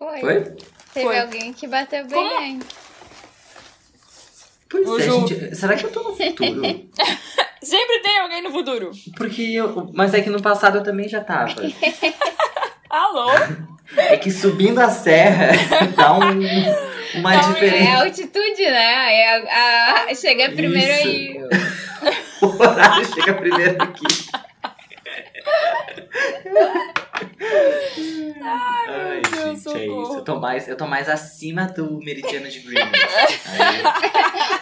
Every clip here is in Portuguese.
Foi. Foi? Teve Foi. alguém que bateu bem Como? antes. Pois O é, Ju. gente. Será que eu tô no futuro? Sempre tem alguém no futuro. Porque eu. Mas é que no passado eu também já tava. Alô? É que subindo a serra dá um, uma é diferença. a altitude, né? É a, a- chega primeiro Isso. aí. O horário chega primeiro aqui. Ai, Deus, gente, é socorro. isso. Eu tô, mais, eu tô mais acima do meridiano de Greenwich.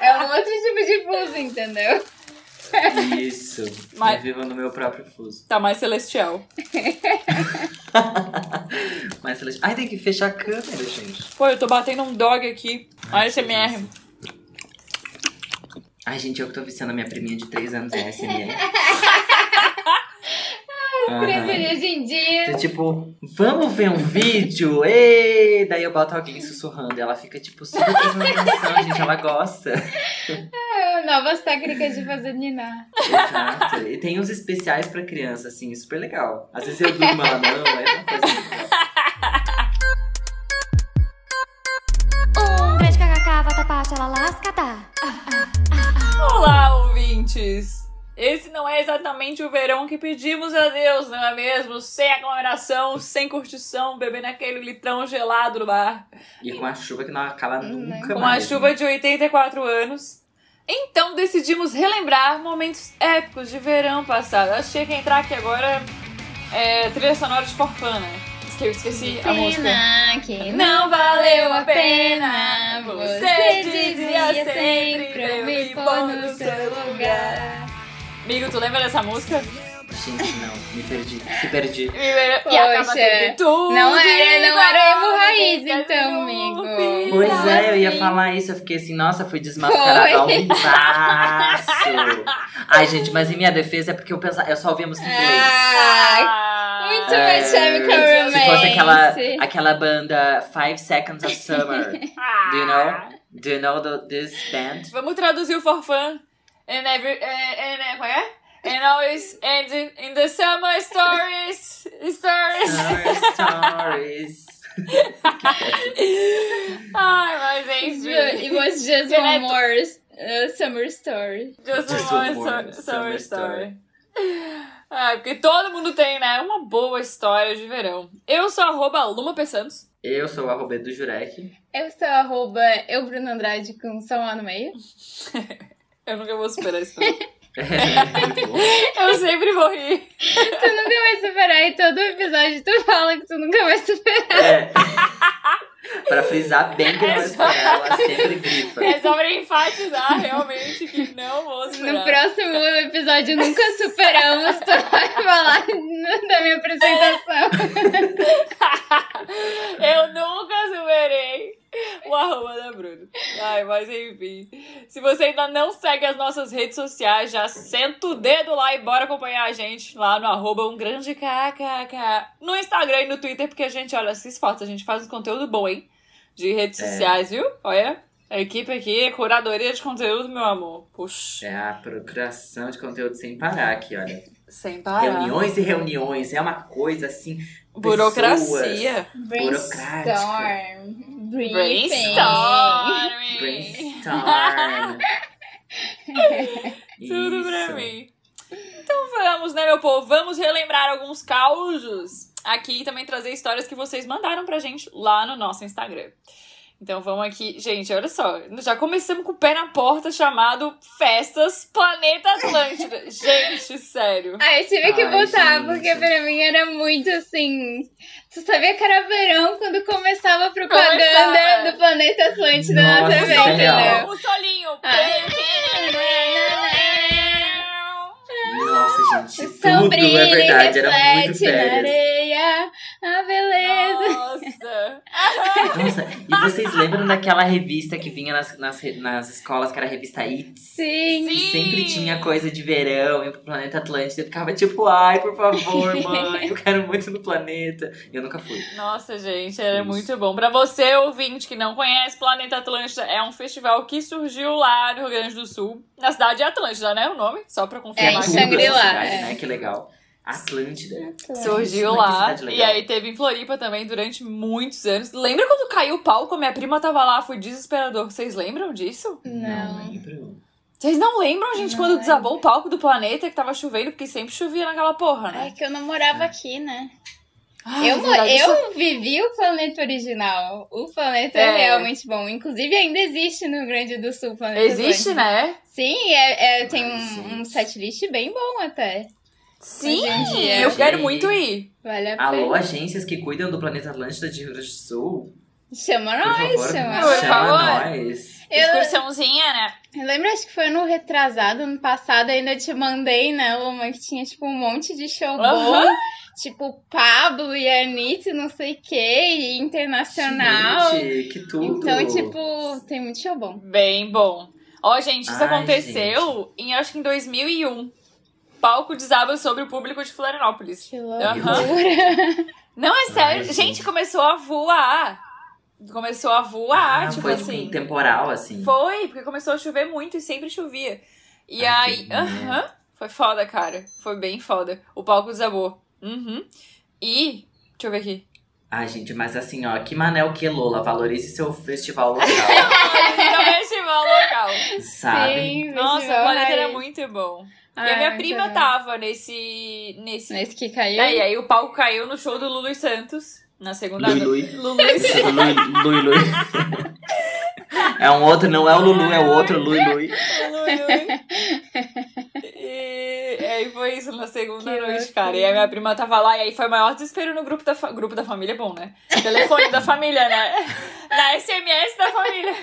É um outro tipo de fuso, entendeu? isso. Mas- Eu vivo no meu próprio fuso. Tá mais celestial. Mas eles... Ai, tem que fechar a câmera, gente. Pô, eu tô batendo um dog aqui. Olha SMR. Ai, gente, eu que tô viciando a minha priminha de 3 anos em SMR. Criança hoje em dia. Então, tipo, vamos ver um vídeo? Ei! Daí eu boto alguém sussurrando e ela fica, tipo, super prestando atenção, gente. Ela gosta. ah, Novas técnicas de fazer ninar. Exato. E tem uns especiais pra criança, assim, super legal. Às vezes eu durmo, ela não, é uma coisa legal. Tá? Olá, ouvintes! Esse não é exatamente o verão que pedimos a Deus, não é mesmo? Sem aglomeração, sem curtição, bebendo aquele litrão gelado no bar. E com a chuva que não acaba nunca Com a mais. chuva né? de 84 anos. Então decidimos relembrar momentos épicos de verão passado. Achei que entrar aqui agora é trilha sonora de Forfã, né? Que eu esqueci a música. Que Não valeu a pena, você dizia sempre pra eu me pôr no seu lugar. Amigo, tu lembra dessa música? Gente, não, me perdi. Se perdi. E acaba sempre tudo não era- não era emo igual, raiz, então, amigo. Pois é, eu ia falar isso, eu fiquei assim, nossa, fui desmascarada ao vivaço. Ai, gente, mas em minha defesa é porque eu pensava, eu só ouvia música em inglês. Ah, muito É, mais Chemical se Romance. Se fosse aquela, aquela banda Five Seconds of Summer. ah. Do you know? Do you know the, this band? Vamos traduzir o forfã. And every. And, and, é? And always ending in the summer stories. Stories. Summer Stories. Ai, mas It enfim. was just one more uh, summer story. Just, Just one more more su- summer summer story. Ah, porque todo mundo tem, né? Uma boa história de verão. Eu sou arroba Luma P. Santos. Eu sou o arroba do Jurek. Eu sou arroba eu, Bruno Andrade, com som lá no meio. Eu nunca vou superar isso. não. É. Eu sempre vou rir. Tu nunca vai superar e todo episódio tu fala que tu nunca vai superar. É. pra frisar bem que não vai esperar, ela sempre grifa. É só pra enfatizar realmente que não vou No superar. próximo episódio nunca superamos, tu vai falar da minha apresentação. Eu nunca superei o arroba da Bruna. Ai, mas enfim. Se você ainda não segue as nossas redes sociais, já senta o dedo lá e bora acompanhar a gente lá no arroba um grande kkk. No Instagram e no Twitter, porque a gente olha essas fotos, a gente faz um conteúdo bom, hein? De redes É. sociais, viu? Olha. A equipe aqui é curadoria de conteúdo, meu amor. Puxa, É a procuração de conteúdo sem parar aqui, olha. sem parar. Reuniões e reuniões, é uma coisa assim. Burocracia. Brainstorm. Briefing. Brainstorming. Brainstorm. Tudo pra mim. Então vamos, né, meu povo? Vamos relembrar alguns causos aqui e também trazer histórias que vocês mandaram pra gente lá no nosso Instagram. Então vamos aqui. Gente, olha só. Já começamos com o pé na porta chamado Festas Planeta Atlântida. gente, sério. Ah, eu tive que Ai, botar, gente. porque pra mim era muito assim. Tu sabia que era verão quando começava a propaganda Começava. do Planeta Atlântida na Nossa, TV, isso é real. entendeu? O solinho. Nossa, gente, tudo é verdade, era muito férias. areia, a beleza. Nossa. Nossa, e vocês lembram daquela revista que vinha nas, nas, nas escolas, que era a revista It? Sim. Que Sim. sempre tinha coisa de verão, e pro planeta Atlântida. Eu ficava tipo, ai, por favor, mãe, eu quero muito no planeta. E eu nunca fui. Nossa, gente, era Isso. muito bom. Pra você, ouvinte, que não conhece Planeta Atlântida, é um festival que surgiu lá no Rio Grande do Sul. Na cidade de Atlântida, né? O nome? Só pra É, confirmar em essa Shangri-La, cidade, é. né? Que legal. Atlântida. Surgiu Que lá. cidade E aí teve em Floripa também durante muitos anos. Lembra quando caiu o palco? Minha prima tava lá, foi desesperador. Vocês lembram disso? Não. lembro. Vocês não lembram, gente, Não quando lembro. desabou o palco do planeta que tava chovendo? Porque sempre chovia naquela porra, É né? que eu não morava aqui, né? Ai, eu, mo- verdade, isso- eu vivi o planeta original. O planeta é, É. realmente bom. Inclusive, ainda existe no Rio Grande do Sul o planeta Existe, Atlântico. né? Sim, é, é- tem Ai, um, um setlist bem bom até. Sim, eu quero muito ir. Vale a Alô, pena. agências que cuidam do planeta Atlântida de Rio Grande do Sul. Chama nós, favor, chama. Por chama nós. Eu, Excursãozinha, né? eu lembro, acho que foi no retrasado, ano passado, ainda te mandei, né, uma que tinha, tipo, um monte de show bom. Tipo, Pablo e Anitta, e não sei o que, e internacional. Gente, que tudo. Então, tipo, tem muito show bom. Bem bom. Ó, gente, isso Ai, aconteceu em, acho que em 2001. Palco desaba sobre o público de Florianópolis. Que loucura. Não, é sério. Ai, gente. gente. começou a voar. Começou a voar, Ah, tipo foi assim. um temporal, assim. Foi, porque começou a chover muito e sempre chovia. E Ai, aí, aham, foi foda, cara. Foi bem foda. O palco desabou. Uhum. E, deixa eu ver aqui. Ai, gente, mas assim, ó, que Manel que Lola, valorize seu festival local, Então, festival local. sabe? Sim, Nossa, o planeta era muito bom. e Ai, a minha prima bom. tava nesse. nesse. Nesse que caiu. E aí o palco caiu no show do Lulu Santos. Na segunda Lui Lui. Lui Lui. Lui. É um outro, não é o Lulu, é o outro Lui Lui. E aí foi isso na segunda Que noite, cara. E a minha prima tava lá, e aí foi o maior desespero no grupo da, fa- grupo da família, é bom, né? Telefone da família, né? Na SMS da família.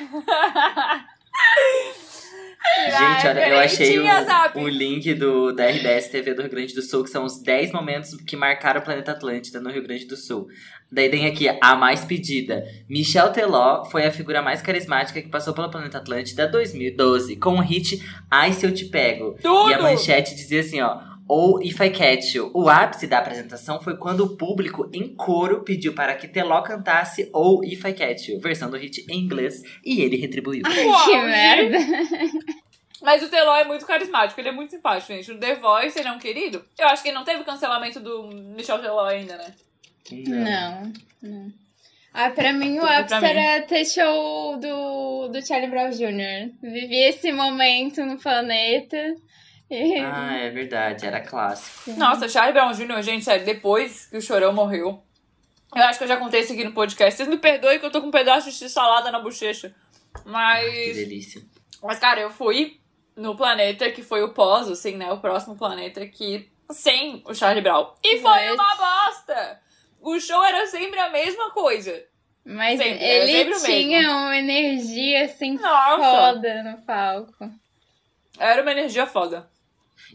Gente, olha, eu achei o, o link do, da RBS TV do Rio Grande do Sul, que são os 10 momentos que marcaram o planeta Atlântida no Rio Grande do Sul. Daí tem aqui a mais pedida. Michel Teló foi a figura mais carismática que passou pelo planeta Atlântida 2012, com o hit Ai Se Eu Te Pego. Tudo! E a manchete dizia assim, ó. Ou If I Catch You. O ápice da apresentação foi quando o público, em coro, pediu para que Teló cantasse Ou If I Catch You, versão do hit em inglês, e ele retribuiu. Uau, que gente. merda. Mas o Teló é muito carismático, ele é muito simpático, gente. O The Voice, ele é um querido. Eu acho que ele não teve cancelamento do Michel Teló ainda, né? Não, não. Ah, pra mim o Tudo ápice era ter show do, do Charlie Brown Jr. Vivi esse momento no planeta. Ah, é verdade, era clássico. Nossa, Charlie Brown Jr., gente, sério, depois que o Chorão morreu. Eu acho que eu já contei isso aqui no podcast. Vocês me perdoem que eu tô com um pedaço de salada na bochecha. Que Mas. delícia. Mas, cara, eu fui no planeta que foi o pós, assim, né? O próximo planeta que. Sem o Charlie Brown. E foi Mas- uma bosta! O show era sempre a mesma coisa. Mas Sempre, é ele sempre o tinha mesmo. uma energia assim Nossa! foda no palco. Era uma energia foda.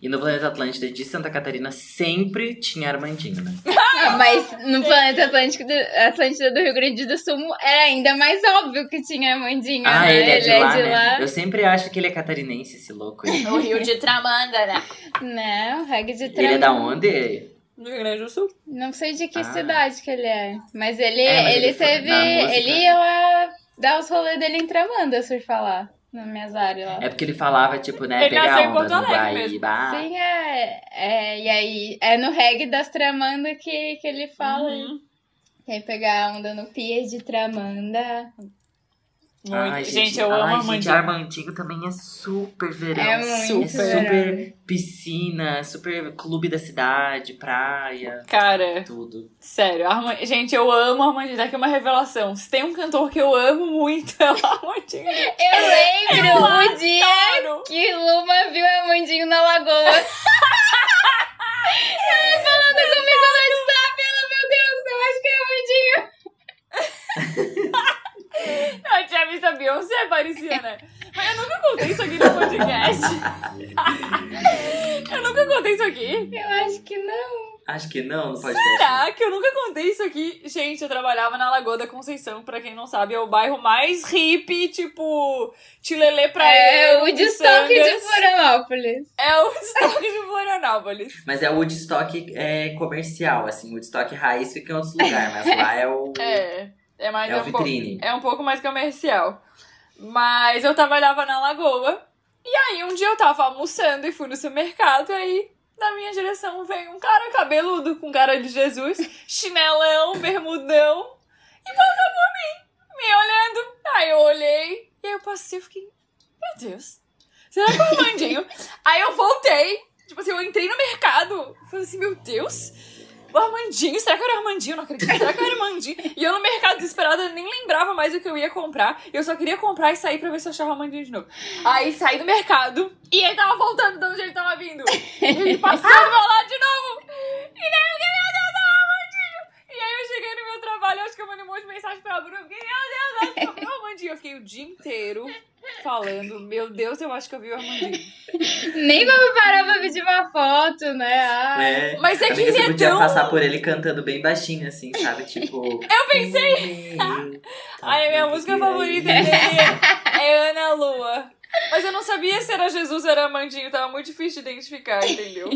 E no Planeta Atlântida de Santa Catarina sempre tinha Armandinho, né? Ah, Mas no planeta Atlântico do, Atlântida do Rio Grande do Sul era ainda mais óbvio que tinha Mandinha. Ah, né? ele é de lá, né? Eu sempre acho que ele é catarinense, esse louco aí. No Rio de Tramanda, né? Não, reggae de Ele é da Tramanda. onde? No Rio Grande do Sul. Não sei de que Ah. cidade que ele é. Mas ele, É, mas ele, ele teve. Ele ia lá dar os rolês dele em Tramanda, surfar lá. Na minhas áreas lá. É porque ele falava, tipo, né, Ele pegar nasceu em onda Porto no. Guaíba. Sim, é, é. E aí, é no reggae das Tramanda que, que ele fala. Uhum. Quer pegar a onda no pier de Tramanda. Muito. Ai, gente, eu ai, amo gente, Armandinho. Armandinho também é super verão. É muito super. É super piscina, super clube da cidade, praia, Cara, tudo. sério, Arma... gente, eu amo Armandinho. Daqui uma revelação. Se tem um cantor que eu amo muito, é o Armandinho. Eu lembro o dia que Luma viu a Mandinho na lagoa. ela falando comigo no WhatsApp, ela, meu Deus, eu acho que é a Mandinho. Eu tinha visto a Beyoncé, né? Mas eu nunca contei isso aqui no podcast. eu nunca contei isso aqui. Eu acho que não. Acho que não, não pode ser. Será que eu nunca contei isso aqui? Gente, eu trabalhava na Lagoa da Conceição, pra quem não sabe, é o bairro mais hippie, tipo, Tilelê pra É eu, o destoque de. Florianópolis. É o destoque de Florianópolis. Mas é o Woodstock é, comercial, assim. O Woodstock raiz fica em outros lugares, mas lá é o, É, é mais é um pouco. É um pouco mais comercial. Mas eu trabalhava na Lagoa. E aí um dia eu tava almoçando e fui no supermercado. Aí na minha direção veio um cara cabeludo com cara de Jesus, chinelão, bermudão, e passou por mim, me olhando. Aí eu olhei, e aí eu passei e fiquei, meu Deus, será que é o Armandinho? aí eu voltei, tipo assim, eu entrei no mercado, falei assim, meu Deus, o Armandinho, será que era o Armandinho? Não acredito, será que era o Armandinho? E eu no mercado desesperada nem lembrava mais o que eu ia comprar. Eu só queria comprar e sair pra ver se eu achava Armandinho de novo. Aí saí do mercado e ele tava voltando de onde ele tava vindo. Ele passou do meu lado de novo. E daí eu meu. E aí eu cheguei no meu trabalho, acho que eu mandei um monte de mensagem pra Bruna. Eu fiquei, meu Deus, eu vi o Armandinho. Eu fiquei o dia inteiro falando, meu Deus, eu acho que eu vi o Armandinho. Nem vamos parar pra pedir uma foto, né? Ah, É. Mas é que ele é podia tão... passar por ele cantando bem baixinho, assim, sabe? Tipo. Eu pensei... Ai, a minha música favorita dele é Ana Lua. Mas eu não sabia se era Jesus ou era Amandinho, tava muito difícil de identificar, entendeu?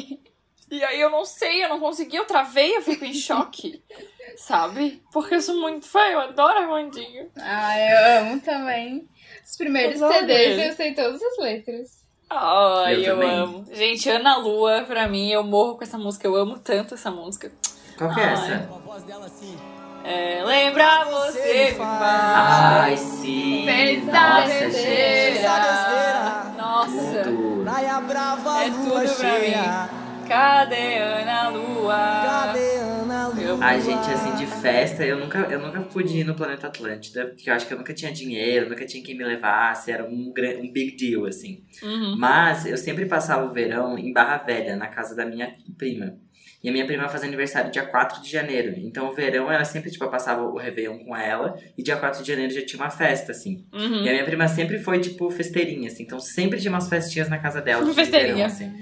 E aí eu não sei, eu não consegui, eu travei, eu fico em choque, sabe? Porque eu sou muito fã, eu adoro Armandinho. Ah, eu amo também. Os primeiros Eu CDs ele. eu sei todas as letras. Ai, Eu eu, amo. Gente, Ana Lua, pra mim, eu morro com essa música, eu amo tanto essa música. Qual que é essa? A voz dela assim. É, lembra você me faz. Ai, sim. Pensar Nossa, gente. besteira. Nossa. Tudo. Praia Brava, É lua tudo pra cheia. Cadê Ana Lua? Cadê Ana Lua? Ai, gente, assim, de festa, eu nunca, eu nunca pude ir no Planeta Atlântida, porque eu acho que eu nunca tinha dinheiro, nunca tinha quem me levasse, era um, um big deal, assim. Uhum. Mas eu sempre passava o verão em Barra Velha, na casa da minha prima. E a minha prima faz aniversário dia 4 de janeiro. Então o verão ela sempre, tipo, eu passava o Réveillon com ela. E dia 4 de janeiro já tinha uma festa, assim. Uhum. E a minha prima sempre foi, tipo, festeirinha, assim. Então sempre tinha umas festinhas na casa dela. de Festeirinha. verão, assim.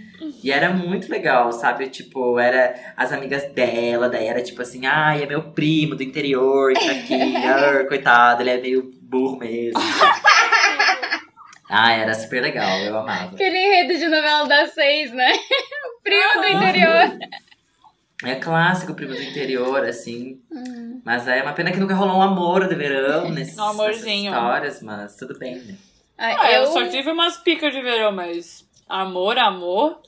E era muito legal, sabe? Tipo, era as amigas dela, daí era tipo assim, ai, é meu primo do interior que tá aqui. Ai, coitado, ele é meio burro mesmo. ah, era super legal, eu amava. Aquele enredo de novela das seis, né? O primo do interior. É clássico, primo do interior, assim. Mas é uma pena que nunca rolou um amor de verão nesses, Um amorzinho. nessas histórias, mas tudo bem, né? Ah, Ah, eu eu, só tive umas picas de verão, mas amor, amor.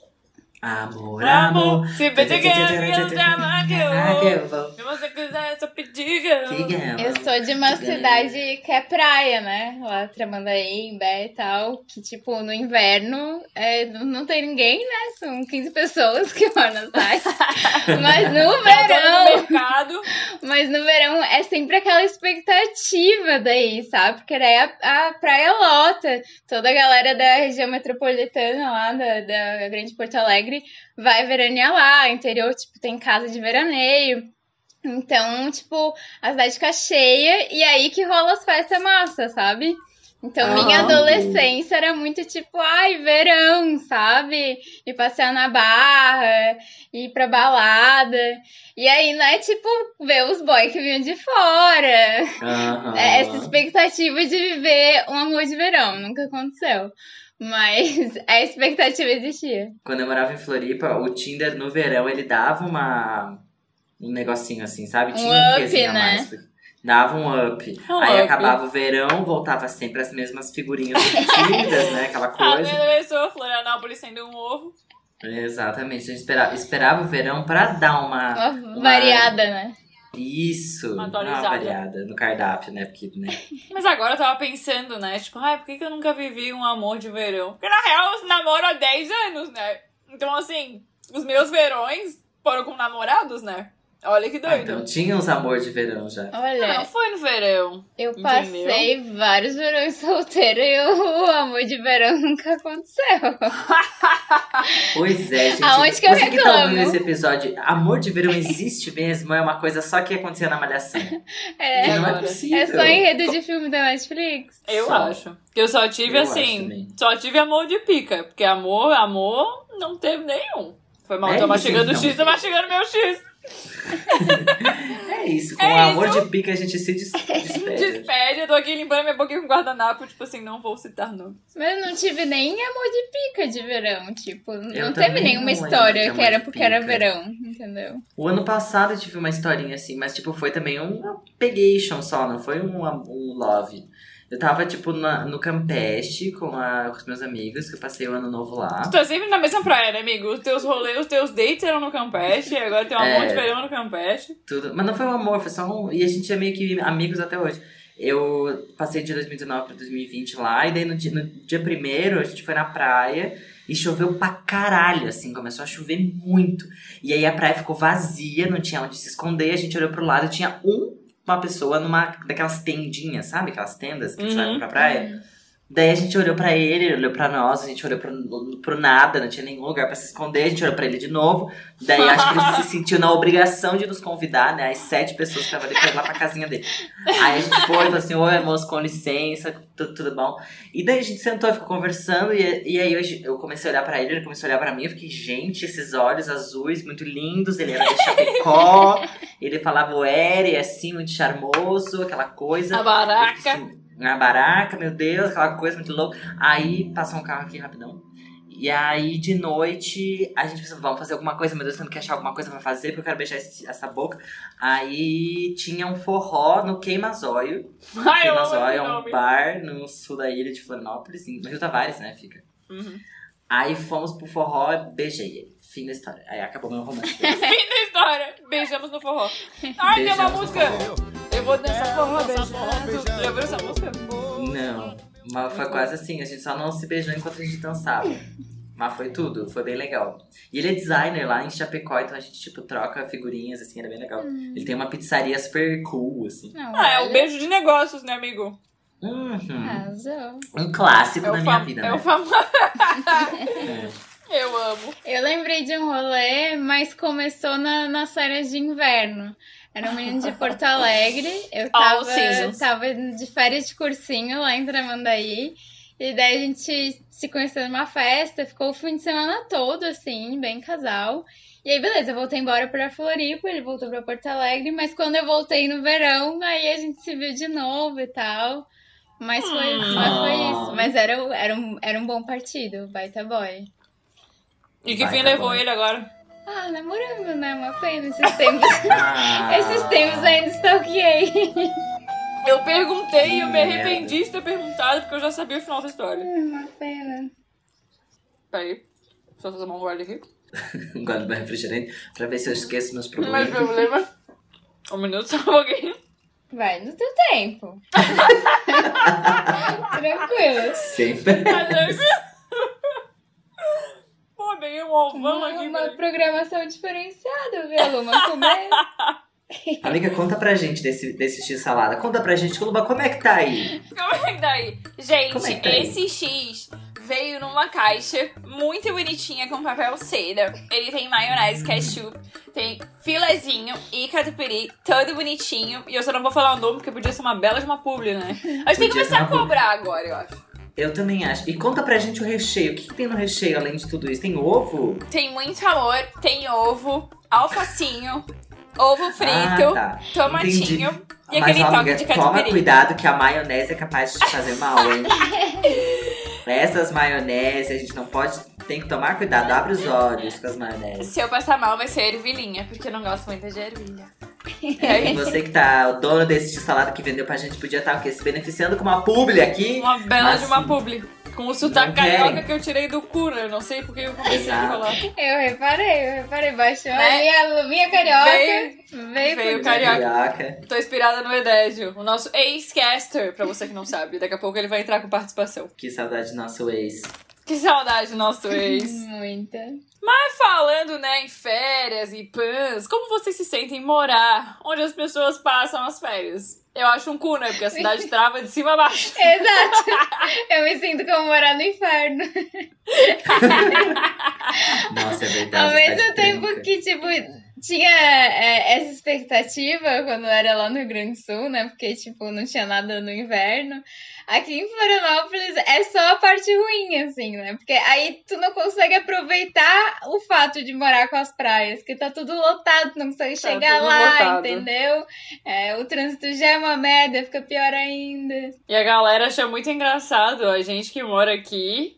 Amor, amor. Se você quer me amar, que Ah, que eu eu vou. Se você quiser, é só pedir que eu- Que eu sou de uma cidade que é praia, né? Lá Tramandaí, Imbé e tal. Que, tipo, no inverno é, não tem ninguém, né? São 15 pessoas que moram na cidade. Mas no Eu no verão, mas no verão é sempre aquela expectativa daí, sabe? Porque daí a, a praia lota. Toda a galera da região metropolitana lá, da, da Grande Porto Alegre, vai veranear lá. Interior, tipo, tem casa de veraneio. Então, tipo, a cidade fica cheia e aí que rola as festas massa, sabe? Então, Ah, minha adolescência era muito tipo, ai, verão, sabe? E passear na barra, ir pra balada. E aí, não é tipo ver os boys que vinham de fora. Aham. É essa expectativa de viver um amor de verão. Nunca aconteceu. Mas a expectativa existia. Quando eu morava em Floripa, o Tinder no verão ele dava uma um negocinho assim, sabe? Um Tinha um up, a né? mais. Dava um up. Um Aí up. acabava o verão, voltava sempre as mesmas figurinhas repetidas, né? Aquela A coisa. minha pessoa, Florianópolis sendo um ovo. Exatamente. A gente esperava, esperava o verão pra dar uma. Uma variada, né? Isso! Uma atualizada. variada no cardápio, né? Porque, né? Mas agora eu tava pensando, né? Tipo, ai, por que, que eu nunca vivi um amor de verão? Porque na real eu namoro há 10 anos, né? Então, assim, os meus verões foram com namorados, né? Olha que Ah, doido. então tinha uns amor de verão já. Ah, Olha, não foi no verão. eu entendeu? passei vários verões solteira e o amor de verão nunca aconteceu. Pois é, gente. Aonde que eu Você que tá ouvindo reclamo? esse episódio, amor de verão existe mesmo? É uma coisa só que acontecia na malhação. É, Que não é possível. é só enredo de filme da Netflix. Eu Só. acho. Que eu só tive Eu assim. Só tive amor de pica. Porque amor, amor, não teve nenhum. Foi mal, É tô isso, mastigando o então. X, tô mastigando meu X. É isso, com É o amor isso. de pica a gente se des- despede. Despede, eu tô aqui limpando minha boquinha com guardanapo, tipo assim, não vou citar nomes. Mas eu não tive nem amor de pica de verão, tipo, não Eu teve também nenhuma não história que era porque era verão, entendeu? O ano passado eu tive uma historinha assim, mas tipo, foi também um pegation só, não foi um, um love. Eu tava, tipo, na- no Campeche com, a- com os meus amigos, que eu passei o ano novo lá. Tu tá sempre na mesma praia, né, amigo? Os teus rolês, os teus dates eram no Campeche, agora tem um É. monte de verão no Campeche. Tudo. Mas não foi um amor, foi só um. E a gente é meio que amigos até hoje. Eu passei de 2019 pra 2020 lá, e daí no dia, no dia primeiro a gente foi na praia e choveu pra caralho, assim, começou a chover muito. E aí a praia ficou vazia, não tinha onde se esconder, a gente olhou pro lado e tinha um, uma pessoa numa daquelas tendinhas, sabe? Aquelas tendas que Uhum. eles levam pra praia. Daí a gente olhou pra ele, ele olhou pra nós, a gente olhou pro, pro nada, não tinha nenhum lugar pra se esconder, a gente olhou pra ele de novo. Daí acho que ele se sentiu na obrigação de nos convidar, né? As sete pessoas que estavam ali pra ir lá pra casinha dele. Aí a gente foi, falou assim: Oi, moço, com licença, tudo, tudo bom. E daí a gente sentou e ficou conversando, e, e aí eu, eu comecei a olhar pra ele, ele começou a olhar pra mim, eu fiquei, gente, esses olhos azuis muito lindos, ele era de Chapecó, ele falava o Eri, assim, muito charmoso, aquela coisa. A Eu baraca. Na baraca, meu Deus, aquela coisa muito louca. Aí passou um carro aqui rapidão. E aí, de noite, a gente pensou, vamos fazer alguma coisa, meu Deus, tendo que achar alguma coisa pra fazer, porque eu quero beijar esse- essa boca. Aí tinha um forró no Queimazóio. Ai, Queimazóio é um nome. bar no sul da ilha de Florianópolis, no Rio Tavares, né, fica. Uhum. Aí fomos pro forró e beijei ele. Fim da história. Aí acabou meu romance. Fim da história. Beijamos no forró. Ai, tem uma Beijamos no música. forró. Eu vou dançar forró beijando. Já viu essa música? Não, mas foi quase assim, a gente só não se beijou enquanto a gente dançava. Mas foi tudo, foi bem legal. E ele é designer lá em Chapecó, então a gente, tipo, troca figurinhas, assim, era bem legal. Ele tem uma pizzaria super cool, assim. Não, Ah, é olha, um beijo de negócios, né, amigo? Uhum. Arrasou. Um clássico É da o, minha fam... vida, é né? o famoso. É. Eu amo. Eu lembrei de um rolê, mas começou na, nas férias de inverno. Era um menino de Porto Alegre. Eu tava, tava de férias de cursinho lá em Tramandaí. E daí a gente se conheceu numa festa, ficou o fim de semana todo, assim, bem casal. E aí, beleza, eu voltei embora pra Floripa, ele voltou pra Porto Alegre, mas quando eu voltei no verão, aí a gente se viu de novo e tal. Mas foi, Hum. mas foi isso. Mas era, era, um, era um bom partido, baita boy. E que Vai, fim tá levou bom. ele agora? Ah, namorando, né? Uma pena esses tempos. Ah, esses tempos ainda stalkeei. Eu perguntei e eu me Merda. arrependi de ter perguntado porque eu já sabia o final da história. Uma pena. Peraí. Só fazer uma guarda aqui. um gole do refrigerante pra ver se eu esqueço meus Não problemas. problema. Um minuto, só um pouquinho. Vai no teu tempo. Tranquilo. Sempre. Pô, peguei um ovão Uma, aqui. uma peraí. programação diferenciada, viu, Luma? Comer. Amiga, conta pra gente desse, desse X-salada. Conta pra gente, Luba, como é que tá aí? Como é que tá aí? Gente, Como é tá aí? esse X veio numa caixa muito bonitinha com papel seda. Ele tem maionese, ketchup, tem filezinho e catupiry, todo bonitinho. E eu só não vou falar o nome porque podia ser uma bela de uma publi, né? A gente tem que Podia começar a cobrar agora, eu acho. Eu também acho. E conta pra gente o recheio. O que, que tem no recheio além de tudo isso? Tem ovo? Tem muito amor, tem ovo, alfacinho, ovo frito, Ah, tá. tomatinho e Mas, aquele ó, toque de toma catupiry. cuidado que a maionese é capaz de te fazer mal, hein? Essas maionese, a gente não pode... Tem que tomar cuidado. Abre os olhos com as maionese. Se eu passar mal, vai ser ervilhinha, porque eu não gosto muito de ervilha. E você que tá o dono desse salada que vendeu pra gente podia estar o quê? Se beneficiando com uma publi aqui. Uma bela Mas de uma publi. Com o sotaque carioca que eu tirei do cu, né? Eu não sei porque eu comecei a falar. Eu reparei, eu reparei. Baixou Né? a luvinha carioca. Veio- Veio, veio carioca. Carioca. Tô inspirada no Edésio, o nosso ex-caster, pra você que não sabe. Daqui a pouco ele vai entrar com participação. Que saudade do nosso ex. Que saudade do nosso ex. Muita. Mas falando, né, em férias e pãs, como vocês se sentem em morar onde as pessoas passam as férias? Eu acho um cu, né? Porque a cidade trava de cima a baixo. Exato. Eu me sinto como morar no inferno. Nossa, é verdade. Ao mesmo tempo branca. que, tipo, tinha é, essa expectativa quando eu era lá no Rio Grande do Sul, né? Porque, tipo, não tinha nada no inverno. Aqui em Florianópolis é só a parte ruim, assim, né? Porque aí tu não consegue aproveitar o fato de morar com as praias, que tá tudo lotado, tu não consegue Tá chegar lá, lotado. entendeu? É, o trânsito já é uma merda, fica pior ainda. E a galera acha muito engraçado a gente que mora aqui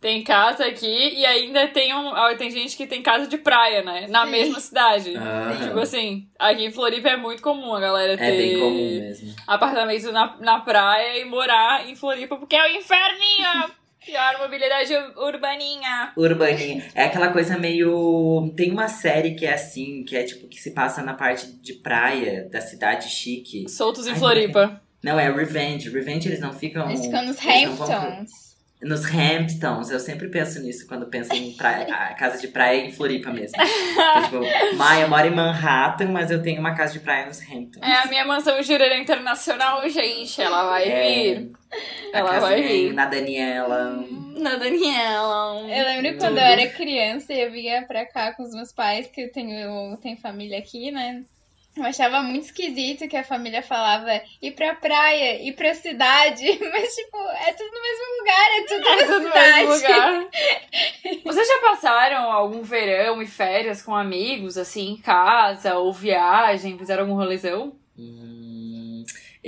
Tem casa aqui e ainda tem, um, ah, tem gente que tem casa de praia, né? Na Sim. mesma cidade. Aham. Tipo assim, aqui em Floripa é muito comum a galera ter É bem comum mesmo. apartamento na, na praia e morar em Floripa, porque é o inferninho! Pior mobilidade urbaninha. Urbaninha. É aquela coisa meio. Tem uma série que é assim, que é tipo, que se passa na parte de praia da cidade chique. Soltos em Ai, Floripa. Não, é Revenge. Revenge eles não ficam. Eles ficam nos eles não Hamptons. Nos Hamptons, eu sempre penso nisso quando penso em praia, a casa de praia em Floripa mesmo. Tipo, Maia, eu moro em Manhattan, mas eu tenho uma casa de praia nos Hamptons. É a minha mansão Jurerê Internacional, gente. Ela vai É, vir. Ela vai vir. Na Daniela. Na Daniela. Eu lembro Tudo. quando eu era criança e eu vinha pra cá com os meus pais, que eu tenho, eu tenho família aqui, né? Eu achava muito esquisito que a família falava ir pra praia, ir pra cidade, mas tipo, é tudo no mesmo lugar, é tudo É na tudo no cidade. mesmo lugar. Vocês já passaram algum verão e férias com amigos, assim, em casa, ou viagem, fizeram algum rolezão? Hum,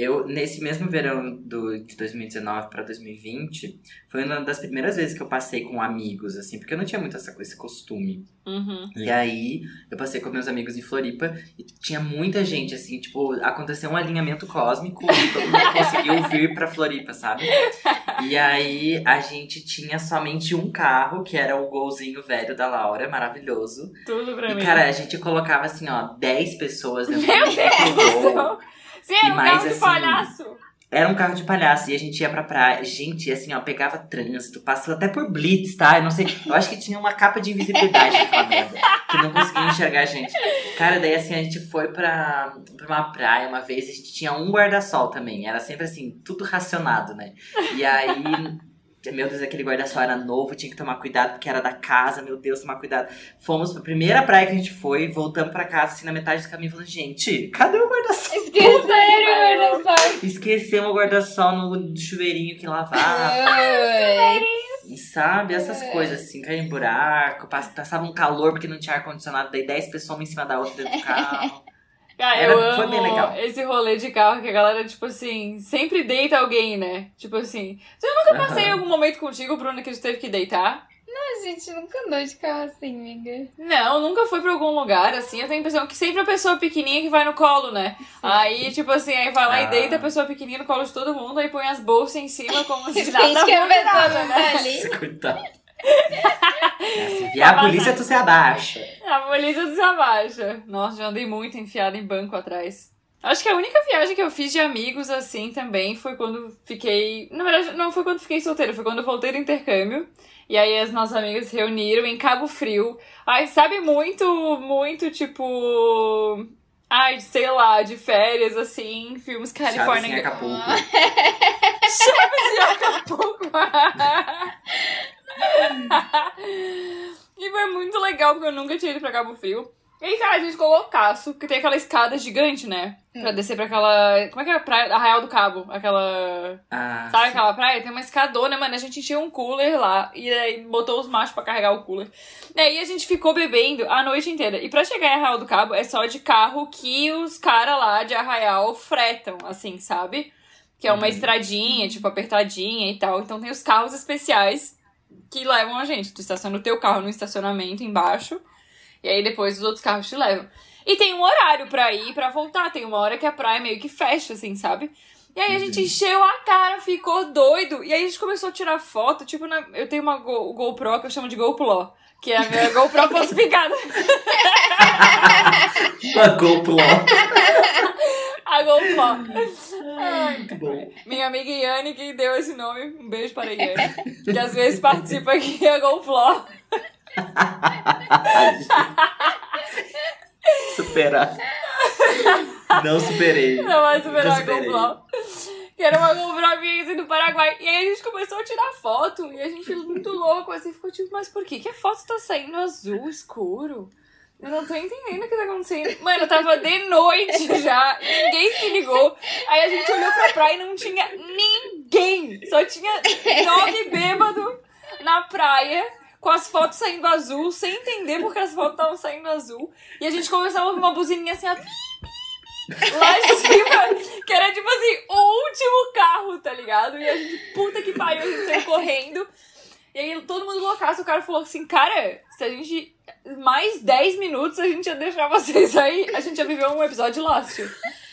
eu, nesse mesmo verão do, de 2019 para 2020, foi uma das primeiras vezes que eu passei com amigos, assim, porque eu não tinha muito essa, esse costume. Uhum. E aí, eu passei com meus amigos em Floripa e tinha muita gente, assim, tipo, aconteceu um alinhamento cósmico e todo mundo conseguiu vir pra Floripa, sabe? E aí, a gente tinha somente um carro, que era o golzinho velho da Laura, maravilhoso. Tudo pra E, mim. cara, a gente colocava, assim, ó, 10 pessoas dentro Meu do do gol. Sim, era um mais, carro de assim, palhaço. Era um carro de palhaço e a gente ia pra praia. Gente, assim, ó, pegava trânsito, passou até por blitz, tá? Eu não sei. Eu acho que tinha uma capa de invisibilidade naquela merda. Que não conseguia enxergar a gente. Cara, daí assim, a gente foi pra, pra uma praia uma vez, a gente tinha um guarda-sol também. Era sempre assim, tudo racionado, né? E aí. Meu Deus, aquele guarda-sol era novo, tinha que tomar cuidado, porque era da casa, meu Deus, tomar cuidado. Fomos pra primeira praia que a gente foi, voltamos pra casa, assim, na metade do caminho, falando, gente, cadê o guarda-sol? Esqueceram o guarda-sol. Esquecemos o guarda-sol no chuveirinho que lavava. E sabe, essas coisas assim, cair em buraco, pass- passava um calor porque não tinha ar-condicionado, daí 10 pessoas uma em cima da outra dentro do carro. Cara, Era- eu foi amo bem legal. esse rolê de carro que a galera, tipo assim, sempre deita alguém, né? Tipo assim. Eu nunca passei em Aham. algum momento contigo, Bruno, que a gente teve que deitar. A gente nunca andou de carro assim, amiga. Não, nunca fui pra algum lugar, assim. Eu tenho a impressão que sempre a pessoa pequenininha que vai no colo, né? Aí, tipo assim, aí vai lá Ah. e deita a pessoa pequenininha no colo de todo mundo, aí põe as bolsas em cima como se nada fosse pessoa nada, não né? ali. Coitado. É, Se vier a polícia, tu se abaixa. A polícia desabaixa. Nossa, já andei muito enfiada em banco atrás. Acho que a única viagem que eu fiz de amigos assim também foi quando fiquei. Na verdade, não foi quando fiquei solteira, foi quando eu voltei do intercâmbio. E aí as nossas amigas se reuniram em Cabo Frio. Ai, sabe muito, muito tipo. Ai, sei lá, de férias, assim, filmes Chaves em California. Acapulco. Chaves em Acapulco. e foi muito legal, porque eu nunca tinha ido pra Cabo Frio. E aí, cara, a gente colocou o caço, que tem aquela escada gigante, né? Pra descer pra aquela. Como é que é a praia? Arraial do Cabo. Aquela. Ah, Sabe sim. aquela praia? Tem uma escadona, mano. A gente encheu um cooler lá. E aí botou os machos pra carregar o cooler. E aí a gente ficou bebendo a noite inteira. E pra chegar em Arraial do Cabo é só de carro que os caras lá de Arraial fretam, assim, sabe? Que é uma Uhum. estradinha, tipo, apertadinha e tal. Então tem os carros especiais que levam a gente. Tu estaciona o teu carro no estacionamento embaixo. E aí depois os outros carros te levam. E tem um horário pra ir e pra voltar. Tem uma hora que a praia meio que fecha, assim, sabe? E aí a gente encheu a cara, ficou doido. E aí a gente começou a tirar foto. Tipo, na- eu tenho uma Go- GoPro que eu chamo de GoPro. Que é a minha GoPro falsificada. Uma GoPro. A GoPro. Ai, Muito bom. minha amiga Yane que deu esse nome. Um beijo para a Yane. Que às vezes participa aqui a GoPro. Superar. Não superei. Não vai superar Nunca a. GoPro. Que era uma GoPro minha assim, do Paraguai. E aí a gente começou a tirar foto. E a gente muito louco, assim, ficou tipo, mas por que, que a foto tá saindo azul, escuro? Eu não tô entendendo o que tá acontecendo. Mano, tava de noite já. Ninguém se ligou. Aí a gente olhou pra praia e não tinha ninguém. Só tinha nove bêbados na praia. Com as fotos saindo azul, sem entender porque as fotos estavam saindo azul. E a gente começava a ouvir uma buzininha assim, ó, lá em cima, que era tipo assim, o último carro, tá ligado? E a gente, puta que pariu, a gente saiu correndo. E aí todo mundo loucaço, o cara falou assim, cara, se a gente. Mais 10 minutos a gente ia deixar vocês aí. A gente ia viver um episódio Lost.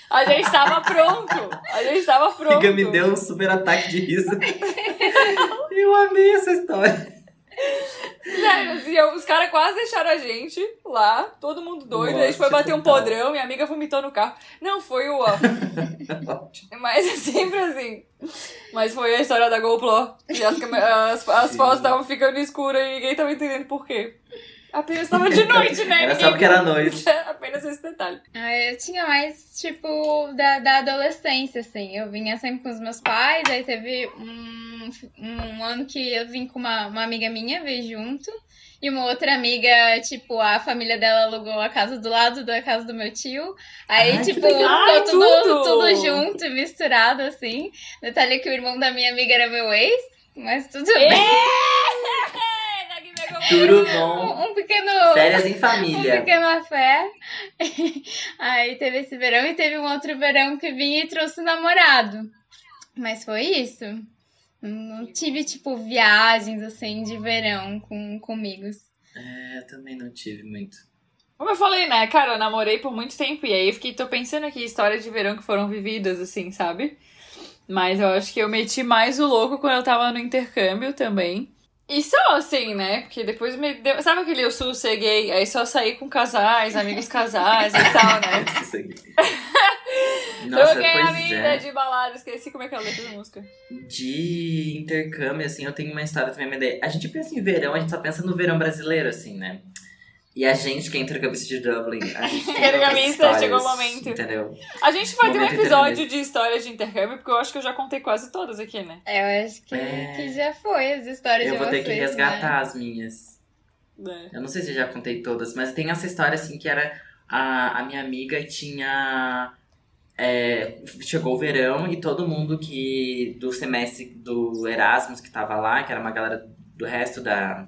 A gente tava pronto. A gente tava pronto. Fica me deu um super ataque de riso. eu amei essa história. Sério, assim, eu- os caras quase deixaram a gente lá, todo mundo doido. a gente foi Nossa, bater um podrão, minha amiga vomitou no carro. Não, foi o. ó, Mas é sempre assim. Mas foi a história da GoPro. E as, as, as fotos estavam ficando escuras e ninguém tava entendendo por quê. Apenas tava de noite, né? Era Ninguém só porque era noite. Apenas esse detalhe. Ah, eu tinha mais, tipo, da, da adolescência, assim. Eu vinha sempre com os meus pais, aí teve um, um ano que eu vim com uma, uma amiga minha, veio junto. E uma outra amiga, tipo, a família dela alugou a casa do lado da casa do meu tio. Aí, tipo, ficou tudo, tudo! tudo junto, misturado, assim. Detalhe que o irmão da minha amiga era meu ex, mas tudo bem. Tudo bom. Um, um pequeno. Férias em Um família. pequeno afé. Aí teve esse verão e teve um outro verão que vim e trouxe o namorado. Mas foi isso. Não tive, tipo, viagens assim de verão com, com amigos. É, eu também não tive muito. Como eu falei, né, cara, eu namorei por muito tempo e aí eu fiquei, tô pensando aqui histórias de verão que foram vividas, assim, sabe? Mas eu acho que eu meti mais o louco quando eu tava no intercâmbio também. E só assim, né? Porque depois me deu. Sabe aquele eu sosseguei? Aí só saí com casais, amigos casais e tal, né? Nossa, Troquei a pois vida é. de balada, esqueci como é que é a letra da música. De intercâmbio, assim, eu tenho uma história também. mas daí A gente pensa em verão, a gente só pensa no verão brasileiro, assim, né? E a gente que é intercambista de Dublin, a gente Intercambista, chegou o momento. Entendeu? A gente vai ter um episódio de histórias de intercâmbio, porque eu acho que eu já contei quase todas aqui, né? É, eu acho que, É. que já foi as histórias Eu de vou ter que né? resgatar as minhas. É. Eu não sei se eu já contei todas, mas tem essa história assim que era a, a minha amiga tinha. É, chegou o verão e todo mundo que do semestre do Erasmus que tava lá, que era uma galera do resto da,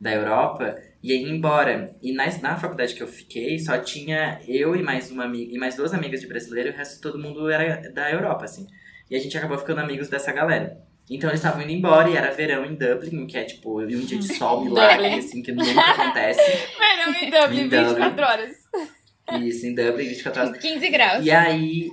da Europa, ia ir embora. E na, na faculdade que eu fiquei, só tinha eu e mais uma amiga e mais duas amigas de brasileiro, e o resto todo mundo era da Europa, assim. E a gente acabou ficando amigos dessa galera. Então eles estavam indo embora e era verão em Dublin, que é tipo um dia de sol milagre, assim, que nunca acontece. Verão em Dublin, Em Dublin. 24 horas. Isso, em Dublin, 24 horas. 15 graus. E aí,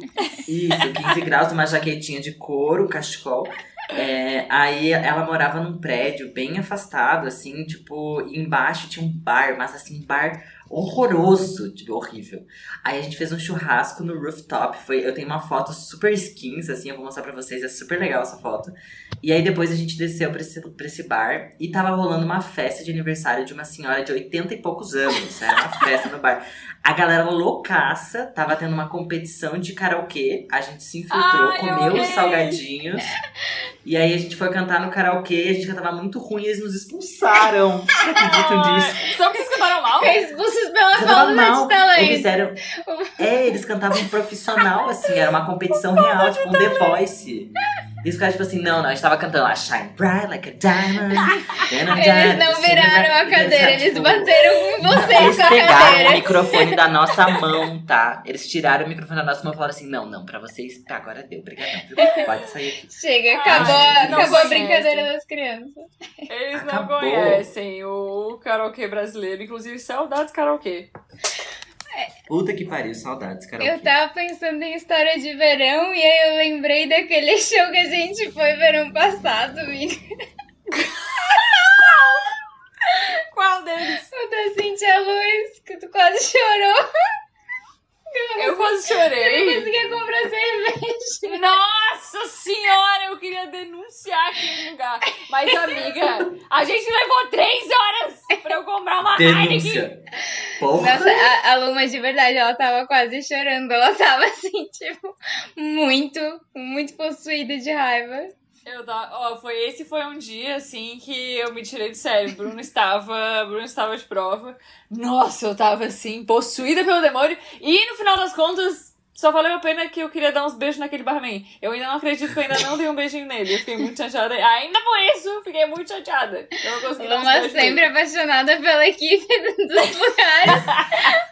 isso, 15 graus, uma jaquetinha de couro, cachecol. É, aí ela morava num prédio bem afastado, assim, tipo, embaixo tinha um bar, mas assim, bar horroroso, tipo, horrível. Aí a gente fez um churrasco no rooftop, foi, eu tenho uma foto super skins, assim, eu vou mostrar pra vocês, é super legal essa foto. E aí depois a gente desceu pra esse, pra esse bar e tava rolando uma festa de aniversário de uma senhora de 80 e poucos anos, era uma festa no bar. A galera loucaça, tava tendo uma competição de karaokê, a gente se infiltrou, Ai, eu comeu os salgadinhos. E aí a gente foi cantar no karaokê, a gente cantava muito ruim e eles nos expulsaram. Vocês acreditam disso? Só que vocês cantaram mal? Expulsos pela falta mal. de talento. Eles eram. É, eles cantavam profissional, assim, era uma competição real, tipo um The Voice. E os caras, tipo assim, não, não, a gente tava cantando lá, Shine Bright Like a Diamond. Eles não viraram a cadeira, eles tipo, bateram em vocês Eles com a pegaram o cadeira. microfone da nossa mão, tá? Eles tiraram o microfone da nossa mão e falaram assim: não, não, pra vocês, tá, agora deu, obrigadão, viu? Pode sair aqui. Chega, acabou, Ai, acabou a brincadeira das crianças. Eles não Acabou. conhecem o karaokê brasileiro. Inclusive, saudades karaokê. Puta que pariu, saudades, karaokê. Eu tava pensando em história de verão e aí eu lembrei daquele show que a gente foi verão passado, menina. Qual deles? O da Cintia Luz, que tu quase chorou. Eu quase Eu não chorei. conseguia comprar cerveja. Nossa senhora, eu queria denunciar aquele lugar. Mas, amiga, a gente levou três horas pra eu comprar uma Heineken. Denúncia. Porra. Nossa, a, a Luma de verdade, ela tava quase chorando. Ela tava assim, tipo, muito, muito possuída de raiva. Eu tava, ó, foi esse foi um dia assim que eu me tirei do sério. Bruno estava, Bruno estava de prova. Nossa, eu tava assim possuída pelo demônio e no final das contas só valeu a pena que eu queria dar uns beijos naquele barman. Eu ainda não acredito que eu ainda não dei um beijinho nele. Eu fiquei muito chateada. Ainda por isso, fiquei muito chateada. Eu não consegui Luma beijos sempre nele. apaixonada pela equipe dos lugares.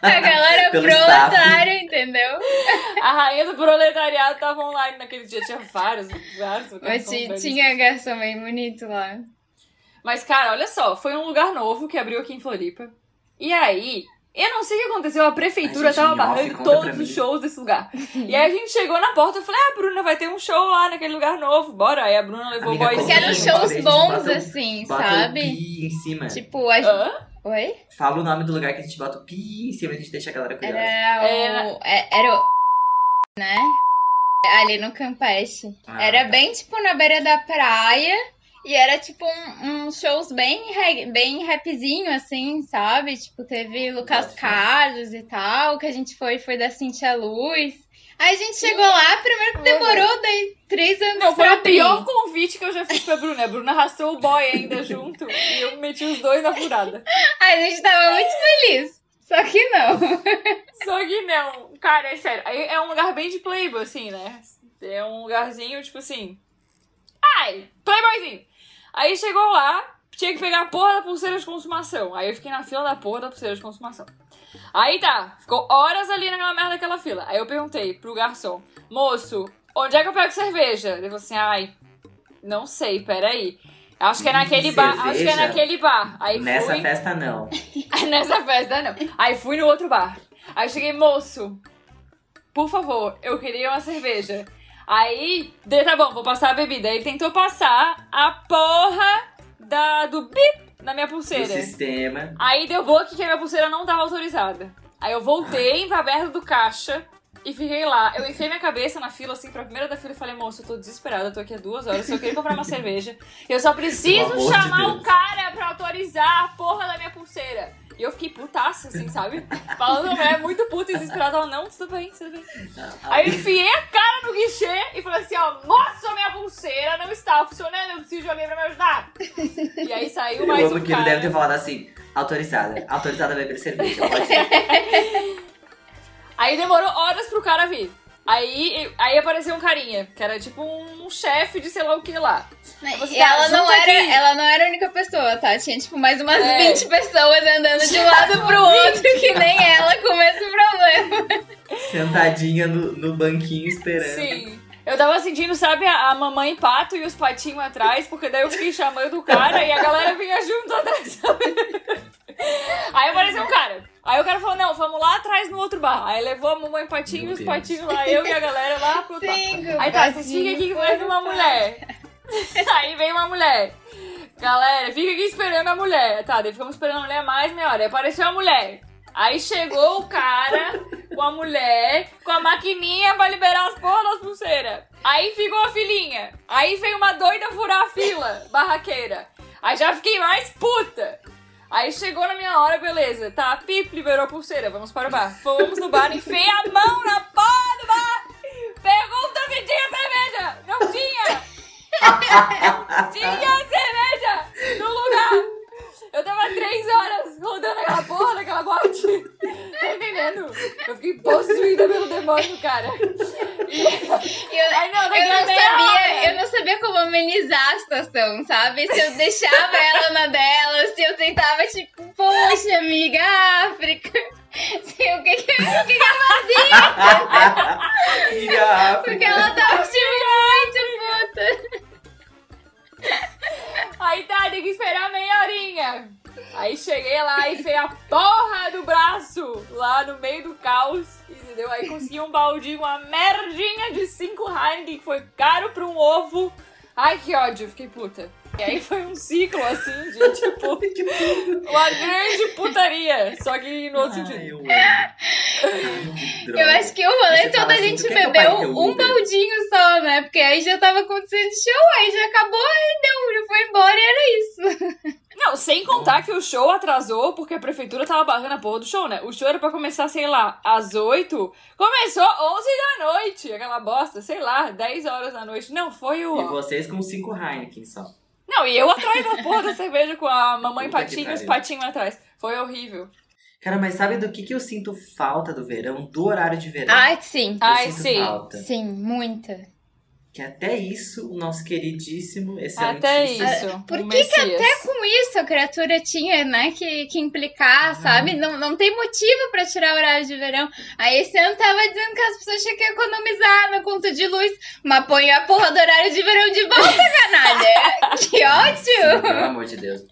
A galera Pelo proletária, entendeu? A rainha do proletariado tava online naquele dia. Tinha vários, vários. Mas tinha garçom bem bonito lá. Mas, cara, olha só, foi um lugar novo que abriu aqui em Floripa. E aí, eu não sei o que aconteceu, a prefeitura gente, tava barrando todos os shows desse lugar. e aí a gente chegou na porta e falei, ah, Bruna, vai ter um show lá naquele lugar novo, bora. Aí a Bruna levou Amiga, o boyzinho. Porque eram shows gente, bons, o- assim, Bota sabe? pi em cima. Tipo, a... Hã? Oi? Fala o nome do lugar que a gente bota o pi em cima e a gente deixa a galera curiosa. Era Era- o... é- Era o... Né? Ali no Campeche. Ah, Era tá. bem, tipo, na beira da praia. E era, tipo, um, uns shows bem, bem rapzinho, assim, sabe? Tipo, teve Lucas fé. Carlos e tal. que a gente foi, foi da Cintia Luz. Aí a gente chegou lá, primeiro que demorou, daí três anos Não, foi o pior convite que eu já fiz pra Bruna. A Bruna arrastou o boy ainda junto e eu meti os dois na furada. Aí a gente tava muito feliz. Só que não. Só que não. Cara, é sério. É um lugar bem de playboy, assim, né? É um lugarzinho, tipo assim. Ai, playboyzinho. Aí chegou lá, tinha que pegar a porra da pulseira de consumação. Aí eu fiquei na fila da porra da pulseira de consumação. Aí tá, ficou horas ali naquela merda daquela fila. Aí eu perguntei pro garçom, moço, onde é que eu pego cerveja? Ele falou assim, ai, não sei, peraí. Acho que é naquele bar, acho que é cerveja? naquele bar. Aí Nessa fui... festa não. Nessa festa, não. Aí fui no outro bar. Aí cheguei, moço, por favor, eu queria uma cerveja. Aí, dei, tá bom, vou passar a bebida. Ele tentou passar a porra da, do bip na minha Do pulseira. sistema. Aí deu boa que a minha pulseira não tava autorizada. Aí eu voltei pra perto do caixa e fiquei lá. Eu enfiei minha cabeça na fila, assim, pra primeira da fila e falei, moço, eu tô desesperada, eu tô aqui há duas horas, eu queria comprar uma cerveja. Eu só preciso de chamar Deus. o cara pra autorizar a porra da minha pulseira. E eu fiquei putaça, assim, sabe? Falando, é muito puta e desesperada. Ela, não, tudo bem, tudo bem. Aí eu enfiei a cara no guichê e falei assim, ó, moça, minha pulseira não está funcionando, eu preciso de alguém pra me ajudar. E aí saiu mais Eu um amo que cara. ele deve ter falado assim, autorizada. Autorizada a beber cerveja. Pode ser. Aí demorou horas pro cara vir. Aí, aí apareceu um carinha, que era tipo um chefe de sei lá o que lá. Você E tá, ela não, junta era, aqui. ela não era a única pessoa, tá? Tinha, tipo, mais umas É. 20 pessoas andando de um lado pro outro, que nem ela, com o mesmo problema. Sentadinha no, no banquinho esperando. Sim. Eu tava sentindo, sabe, a, a mamãe pato e os patinhos atrás, porque daí eu fiquei chamando o cara e a galera vinha junto atrás. Aí apareceu um cara. Aí o cara falou, não, vamos lá atrás no outro bar. Aí levou a mamãe patinho e os patinhos lá, eu e a galera lá pro Aí tá, vocês ficam aqui que vai vir uma mulher. Aí vem uma mulher. Galera, fica aqui esperando a mulher. Tá, daí ficamos esperando a mulher mais meia hora. Aí apareceu a mulher. Aí chegou o cara com a mulher, com a maquininha pra liberar as porras das pulseiras. Aí ficou a filhinha. Aí veio uma doida furar a fila, barraqueira. Aí já fiquei mais puta. Aí chegou na minha hora, beleza. Tá, Pip liberou a pulseira, vamos para o bar. Fomos no bar, enfiei a mão na porra do bar. Pergunta se tinha cerveja. Não tinha. Tinha cerveja no lugar. Eu tava três horas rodando aquela porra daquela bote. Tá entendendo? Eu fiquei possuída pelo demônio, cara. E... Eu, Ai, não, eu não sabia, hora. eu não sabia como amenizar a situação, sabe? Se eu deixava ela na dela, se eu tentava, tipo, poxa, amiga, África. Se, o que que, o que que eu fazia? Amiga Porque ela tava, tipo, muito puta. Aí tá, tem que esperar meia horinha. Aí cheguei lá e fei a porra do braço lá no meio do caos, entendeu? Aí consegui um baldinho, uma merdinha de 5 Heineken, que foi caro pra um ovo. Ai, que ódio, fiquei puta. E aí foi um ciclo, assim, de tipo, uma grande putaria. Só que no outro Ai, sentido. eu. Eu acho que o rolê todo fala a assim, gente "Tu quer que eu pague bebeu teu um Uber?" baldinho só, né? Porque aí já tava acontecendo show, aí já acabou, aí deu, já foi embora e era isso. Não, sem contar que o show atrasou porque a prefeitura tava barrando a porra do show, né? O show era pra começar, sei lá, às 8. Começou 11 da noite, aquela bosta, sei lá, 10 horas da noite. Não, foi o. E vocês com cinco Heineken só. Não, e eu atrás da porra da cerveja com a mamãe Puta patinho e os patinhos atrás. Foi horrível. Cara, mas sabe do que, que eu sinto falta do verão? Do horário de verão. Ai, sim. eu Ai, sinto sim. falta. Sim, muita. Que até isso, o nosso queridíssimo, Até excelentíssimo... isso. Por o que que até com isso a criatura tinha, né, que, que implicar, sabe? Não, não tem motivo pra tirar o horário de verão. Aí esse ano tava dizendo que as pessoas tinham que economizar na conta de luz, mas põe a porra do horário de verão de volta, canalha. Que ódio! Pelo amor de Deus.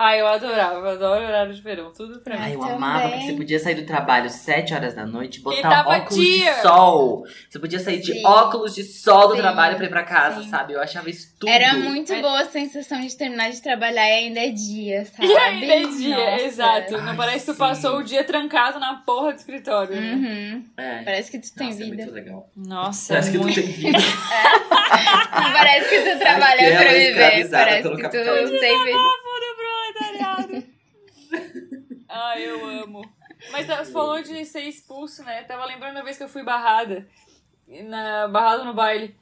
Ai, eu adorava, eu adoro horário de verão, tudo pra mim. Ai, eu também. amava porque você podia sair do trabalho 7 horas da noite e botar óculos dia. de sol. Você podia sair de Sim. óculos de sol do Sim. trabalho pra ir pra casa, Sim. sabe? Eu achava isso tudo. Era muito boa a sensação de terminar de trabalhar e ainda é dia, sabe? E ainda é dia, Nossa. exato. Não Ai, parece que tu passou o dia trancado na porra do escritório. né? Uhum. É. Parece que tu tem Nossa, é vida. muito legal. Nossa, Parece que tu muito. tem vida. Não parece que tu trabalha Aquela pra viver. Parece pelo que tu capitalismo. Ai, eu amo. Mas tá- você falou de ser expulso, né? Tava lembrando a vez que eu fui barrada. Na, barrada no baile.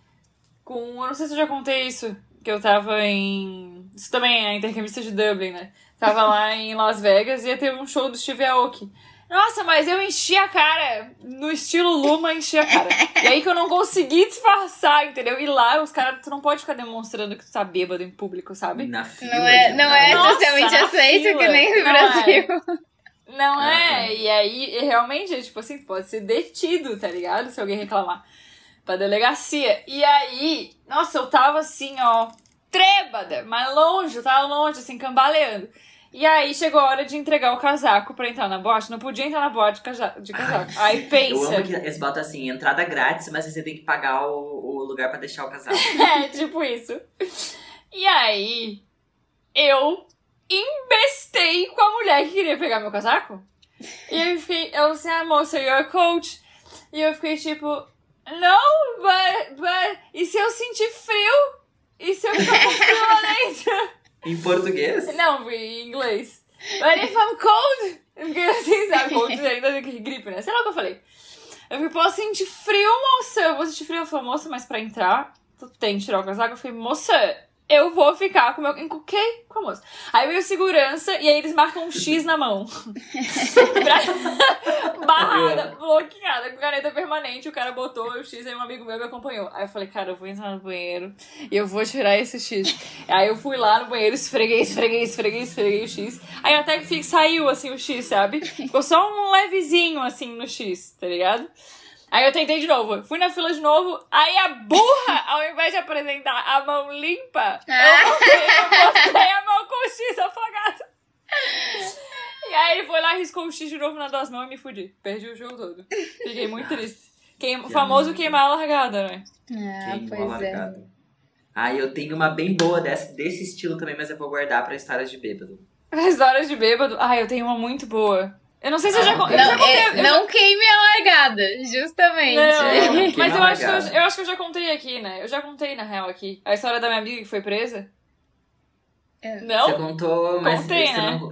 Com. Eu não sei se eu já contei isso. Que eu tava em. Isso também é a intercambista de Dublin, né? Tava lá em Las Vegas e ia ter um show do Steve Aoki. Nossa, mas eu enchi a cara. No estilo Luma, enchi a cara. E aí que eu não consegui disfarçar, entendeu? E lá, os caras, tu não pode ficar demonstrando que tu tá bêbado em público, sabe? Na fila. Não é, não é Nossa, socialmente aceito fila. que nem no Não Brasil. Não Aham. é, e aí realmente é tipo assim, pode ser detido, tá ligado? Se alguém reclamar pra delegacia. E aí, nossa, eu tava assim, ó, trêbada, mas longe, eu tava longe, assim, cambaleando. E aí chegou a hora de entregar o casaco pra entrar na boate, não podia entrar na boate de caja- de casaco. Aí Eu pensa. amo que eles botam assim, entrada grátis, mas você tem que pagar o, o lugar pra deixar o casaco. É, tipo isso. E aí, eu embestei com a mulher que queria pegar meu casaco. E eu fiquei, ela disse, ah, moça, you're a coach. E eu fiquei tipo, não, but, but, e se eu sentir frio? E se eu ficar com frio lá dentro? Em português? Não, em inglês. But if I'm cold? Eu fiquei assim, sabe, cold ainda que gripe, né? Sei lá o que eu falei. Eu fiquei, posso sentir frio, moça? Eu vou sentir frio. Ela falou, moça, mas pra entrar, tu tem que tirar o casaco. Eu falei, moça, eu vou ficar com o meu... Ok, com a moça. Aí veio segurança e aí eles marcam um X na mão. Barrada, bloqueada, com caneta permanente. O cara botou o X aí um amigo meu me acompanhou. Aí eu falei, cara, eu vou entrar no banheiro e eu vou tirar esse X. Aí eu fui lá no banheiro, esfreguei, esfreguei, esfreguei, esfreguei o X. Aí até que saiu assim o X, sabe? Ficou só um levezinho assim no X, tá ligado? Aí eu tentei de novo. Fui na fila de novo. Aí a burra, ao invés de apresentar a mão limpa, eu mostrei, eu mostrei a mão com o X afogado. E aí ele foi lá, riscou o X de novo nas duas mãos e me fudi. Perdi o jogo todo. Fiquei muito triste. Queim, o famoso queimar a largada, né? Ah, Queimou pois é. largado. Ah, eu tenho uma bem boa desse, desse estilo também, mas eu vou guardar pra histórias de bêbado. As horas de bêbado. Ai, eu tenho uma muito boa. Eu não sei se eu já, eu já Não, contei. é, eu já- não queime a largada, justamente. Não, É, mas eu acho, que eu, eu acho que eu já contei aqui, né? Eu já contei, na real, aqui. A história da minha amiga que foi presa. É. Você Não? contou, mas Contei, você né? não.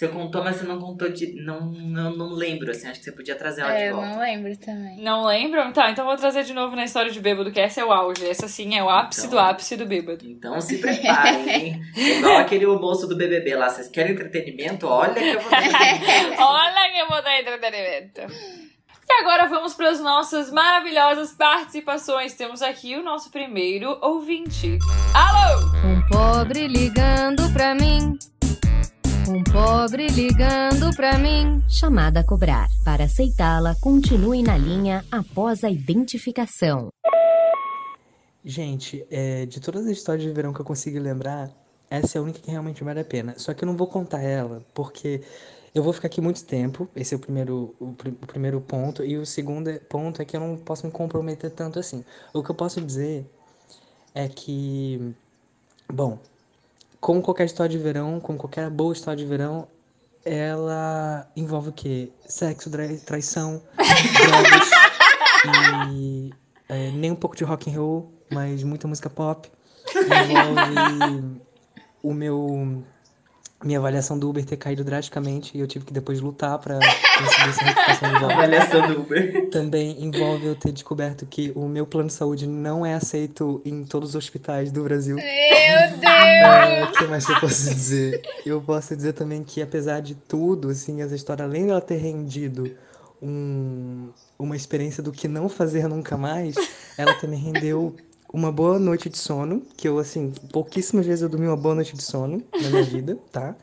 Você, contou, mas você não contou de. Não, não, não lembro, assim. Acho que você podia trazer ela É, de eu volta. não lembro também. Não lembram? Tá, então vou trazer de novo na história de bêbado, que essa é o auge. Essa sim é o ápice Então. do ápice do bêbado. Então se preparem, hein? É Igual aquele moço do BBB lá. Vocês querem entretenimento? Olha que eu vou dar. Olha que eu vou dar entretenimento. E agora vamos para as nossas maravilhosas participações. Temos aqui o nosso primeiro ouvinte. Alô! Um pobre ligando pra mim. Um pobre ligando pra mim. Chamada a cobrar. Para aceitá-la, continue na linha após a identificação. Gente, é, de todas as histórias de verão que eu consigo lembrar, essa é a única que realmente vale a pena. Só que eu não vou contar ela, porque eu vou ficar aqui muito tempo. Esse é o primeiro, o, pri- o primeiro ponto. E o segundo é- ponto é que eu não posso me comprometer tanto assim. O que eu posso dizer é que, bom, como qualquer história de verão, como qualquer boa história de verão, ela envolve o quê? Sexo, trai- traição, drogas e é, nem um pouco de rock and roll, mas muita música pop. Envolve o meu minha avaliação do Uber ter caído drasticamente e eu tive que depois lutar pra conseguir essa recuperação de volta. Avaliação do Uber. Também envolve eu ter descoberto que o meu plano de saúde não é aceito em todos os hospitais do Brasil. Meu Deus! É, O que mais que eu posso dizer? Eu posso dizer também que, apesar de tudo, assim, essa história, além dela ter rendido um- uma experiência do que não fazer nunca mais, ela também rendeu uma boa noite de sono, que eu, assim, pouquíssimas vezes eu dormi uma boa noite de sono na minha vida, tá?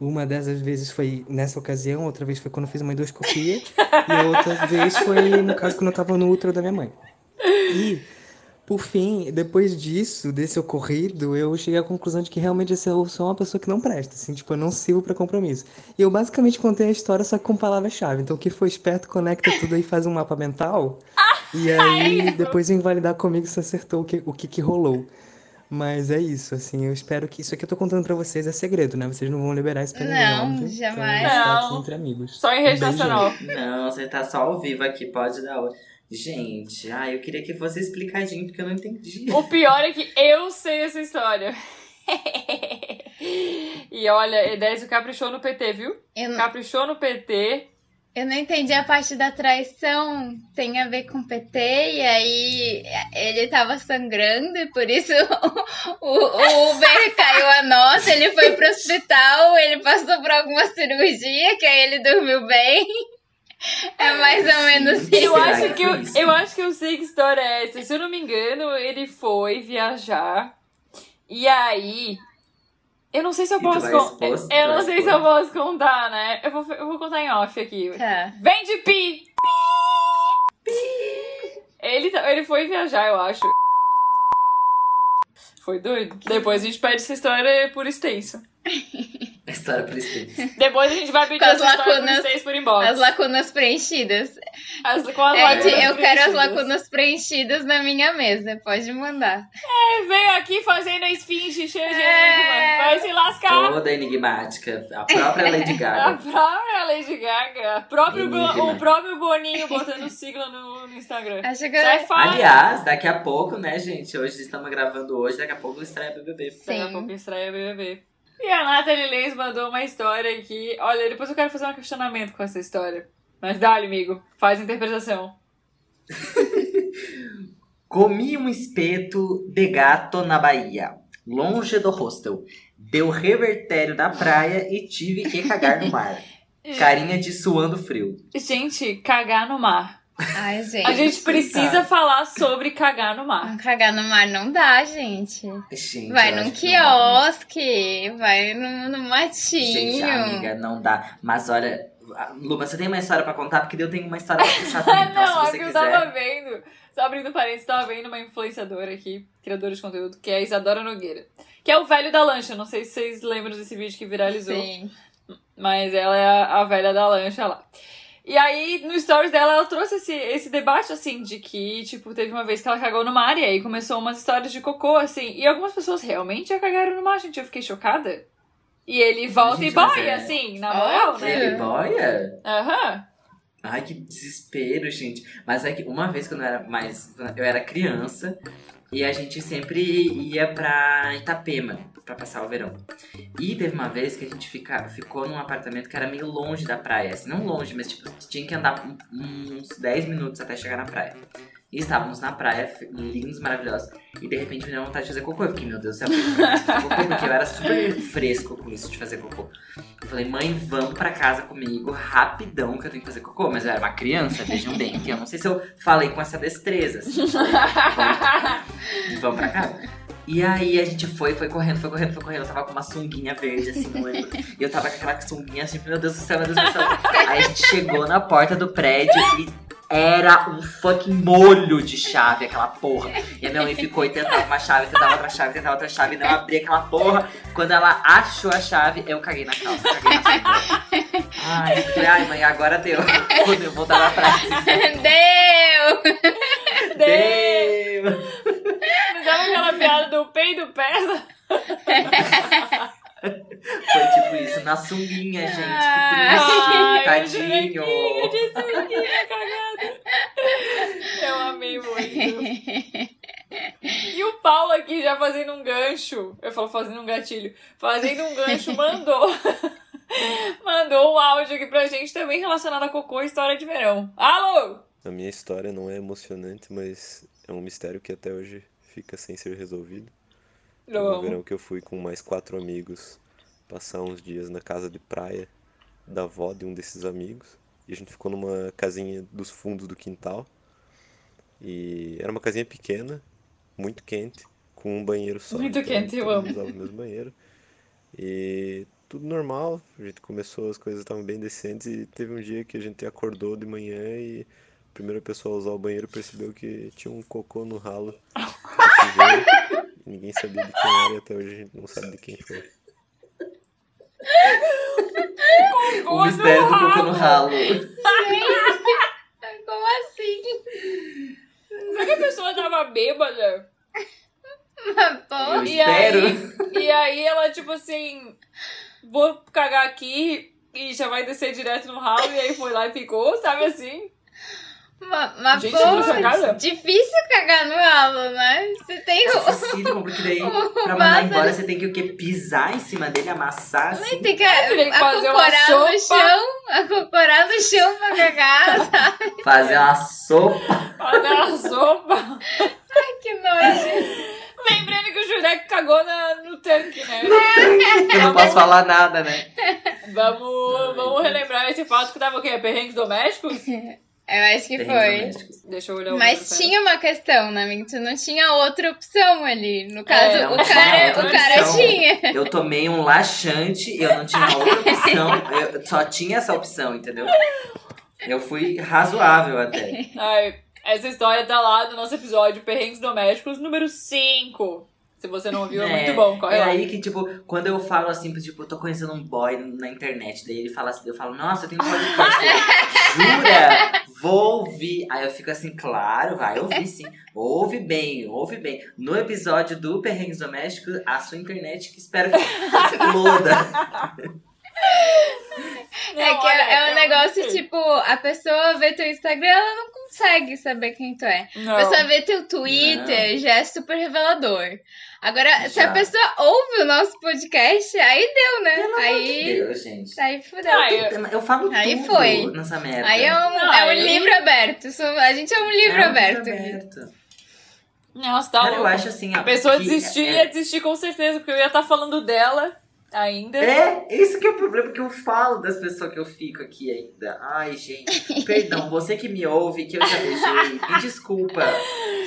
Uma dessas vezes foi nessa ocasião, outra vez foi quando eu fiz uma endoscopia, e outra vez foi, no caso, quando eu tava no útero da minha mãe. E Por fim, depois disso, desse ocorrido, eu cheguei à conclusão de que realmente eu sou uma pessoa que não presta, assim, tipo, eu não sirvo pra compromisso. E eu basicamente contei a história só que com palavra-chave. Então, quem for esperto conecta tudo aí, faz um mapa mental. E aí, depois vem validar comigo se acertou o que, o que, que rolou. Mas é isso, assim, eu espero que isso aqui eu tô contando pra vocês é segredo, né? Vocês não vão liberar isso pra ninguém, Não, óbvio. jamais. Então, tá aqui Não. entre amigos. Só em rede Um nacional. Não, você tá só ao vivo aqui, pode dar. o- Gente, ah, eu queria que fosse explicadinho, porque eu não entendi. O pior é que eu sei essa história. e olha, Edésio caprichou no PT, viu? Eu, não- Caprichou no PT. eu não entendi a parte da traição. Tem a ver com PT, e aí ele tava sangrando, e por isso o, o Uber caiu a nota, ele foi pro hospital, ele passou por alguma cirurgia, que aí ele dormiu bem. É mais ou menos Eu isso. Será acho, que eu, isso? eu acho que eu sei que história é essa. Se eu não me engano, ele foi viajar. E aí. Eu não sei se eu posso contar. Eu não sei se eu posso contar, né? Eu vou, eu vou contar em off aqui. Tá. Vem de pi! Ele, tá- ele foi viajar, eu acho. Foi doido. Depois a gente pede essa história por extenso. A história por isso. Depois a gente vai pedir Com as essa história por lacunas- por inbox. As lacunas preenchidas. As- com as Ed, lacunas eu quero as preenchidas. lacunas preenchidas na minha mesa. Pode mandar. Veio aqui fazendo a esfinge cheia de É. enigma. Vai se lascar. Toda enigmática. A própria Lady A Gaga. própria Lady Gaga. A próprio Enigma. o próprio Boninho botando sigla no, no Instagram. Acho que Sai fora. Aliás, daqui a pouco, né, gente? Hoje estamos gravando hoje, daqui a pouco estreia BBB. Daqui a Sim. pouco estreia BBB. E a Nathalie Lenz mandou uma história aqui. Olha, depois eu quero fazer um questionamento com essa história. Mas dá-lhe, amigo. Faz a interpretação. Comi um espeto de gato na Bahia, longe do hostel. Deu revertério na praia e tive que cagar no mar. Carinha de suando frio. Gente, cagar no mar. Ai, gente. A gente precisa Tá. falar sobre cagar no mar. Cagar no mar não dá, gente. Gente, Vai num dá quiosque, vai no, no matinho. Gente, amiga, não dá. Mas olha, Luma, você tem uma história pra contar? Porque eu tenho uma história pra puxar também. Então, não, é se que você eu quiser. tava vendo. Só abrindo parênteses, tava vendo uma influenciadora aqui, criadora de conteúdo, que é a Isadora Nogueira. Que é o velho da lancha. Não sei se vocês lembram desse vídeo que viralizou. Sim. Mas ela é a, a velha da lancha lá. E aí, no stories dela, ela trouxe esse, esse debate, assim, de que, tipo, teve uma vez que ela cagou no mar e aí começou umas histórias de cocô, assim. E algumas pessoas realmente já cagaram no mar, gente. Eu fiquei chocada. E ele volta Gente, e boia, é- assim, na moral, Óbvio. né? Ele boia? Aham. Ai, que desespero, gente. Mas é que uma vez quando eu era mais. quando Eu era criança e a gente sempre ia pra Itapema pra passar o verão. E teve uma vez que a gente fica, ficou num apartamento que era meio longe da praia. Assim, não longe, mas tipo, tinha que andar uns 10 minutos até chegar na praia. E estávamos na praia, lindos, maravilhosos. E de repente me deu vontade de fazer cocô. Eu fiquei, meu Deus do céu, eu cocô? Porque eu era super fresco com isso de fazer cocô. Eu falei, mãe, vamos pra casa comigo rapidão que eu tenho que fazer cocô. Mas eu era uma criança, vejam bem, que eu não sei se eu falei com essa destreza. Assim, vamos, pra casa. E aí a gente foi, foi correndo, foi correndo, foi correndo. Eu tava com uma sunguinha verde, assim, no. E eu tava com aquela sunguinha assim, meu Deus do céu, meu Deus do céu. Aí a gente chegou na porta do prédio e era um fucking molho de chave, aquela porra. E a minha mãe ficou e tentava uma chave, tentava outra chave, tentava outra chave, e não abria aquela porra. Quando ela achou a chave, eu caguei na calça, caguei na. Ai, eu falei, ai mãe, agora deu. Quando eu voltar na praia, Deu! Dei. deu. Mas sabe aquela piada do peido perna? Foi tipo isso, na sunguinha, gente. Que triste, eu tadinho. de sunguinha cagada. Eu amei muito. E o Paulo aqui já fazendo um gancho. Eu falo fazendo um gatilho. Fazendo um gancho, mandou. mandou um áudio aqui pra gente também relacionado a cocô e história de verão. Alô! A minha história não é emocionante, mas é um mistério que até hoje fica sem ser resolvido. Eu No amo. verão que eu fui com mais quatro amigos passar uns dias na casa de praia da avó de um desses amigos. E a gente ficou numa casinha dos fundos do quintal. E era uma casinha pequena, muito quente, com um banheiro só. Muito então quente, eu amo. usava o mesmo banheiro. E tudo normal, a gente começou, as coisas estavam bem decentes e teve um dia que a gente acordou de manhã e a primeira pessoa a usar o banheiro percebeu que tinha um cocô no ralo ninguém sabia de quem era e até hoje a gente não sabe de quem foi. O mistério do cocô no ralo. Como assim? Será que a pessoa tava bêbada? Eu E espero. aí, e aí ela, tipo assim, vou cagar aqui e já vai descer direto no ralo, e aí foi lá e ficou, sabe assim? Uma, uma Gente. Difícil cagar no ralo, né? Você tem o. Dificílimo, porque daí, pra mandar embora, você tem que o quê? Pisar em cima dele, amassar, assim. Tem que tem que fazer uma acocorar no sopa. chão, acocorar no chão pra cagar, sabe? Fazer uma sopa. Olha a sopa. Que nojo. Lembrando que o Jurek cagou na- no tanque, né? Eu não posso falar nada, né? Vamos, vamos relembrar esse fato que tava o quê? Perrengues domésticos? Eu acho que foi. Deixa eu olhar o Mas tinha uma questão, né, amigo? Tu não tinha outra opção ali. No caso, É, o cara, o cara opção. tinha. Eu tomei um laxante, eu não tinha outra opção. Eu só tinha essa opção, entendeu? Eu fui razoável até. Ai, essa história tá lá no nosso episódio Perrengues Domésticos número 5. Se você não ouviu, é, muito bom. Corre é lá. aí que, tipo, quando eu falo assim, tipo, eu tô conhecendo um boy na internet, daí ele fala assim, eu falo, nossa, eu tenho um podcast. Jura? Vou ouvir. Aí eu fico assim, claro, vai ouvir sim. Ouve bem, ouve bem. No episódio do Perrengues Domésticos, a sua internet que espero que exploda. É Não, que olha, é, é um negócio, não sei. tipo, a pessoa vê teu Instagram, ela não consegue saber quem tu é. Não. A pessoa vê teu Twitter, já é super revelador. Agora, se a Já. pessoa ouve o nosso podcast, aí deu, né? aí, Deus, gente. aí fudeu. Ah, eu- Eu falo Aí tudo foi. nessa merda. Aí é um, Não, é um aí- livro aberto. A gente é um livro É um aberto. livro aberto. Nossa, tá Cara, eu acho assim... A pessoa que desistir é- ia desistir com certeza, porque eu ia estar falando dela ainda. É, esse que é o problema que eu falo das pessoas que eu fico aqui ainda. Ai, gente, perdão, você que me ouve, que eu já beijei, me desculpa.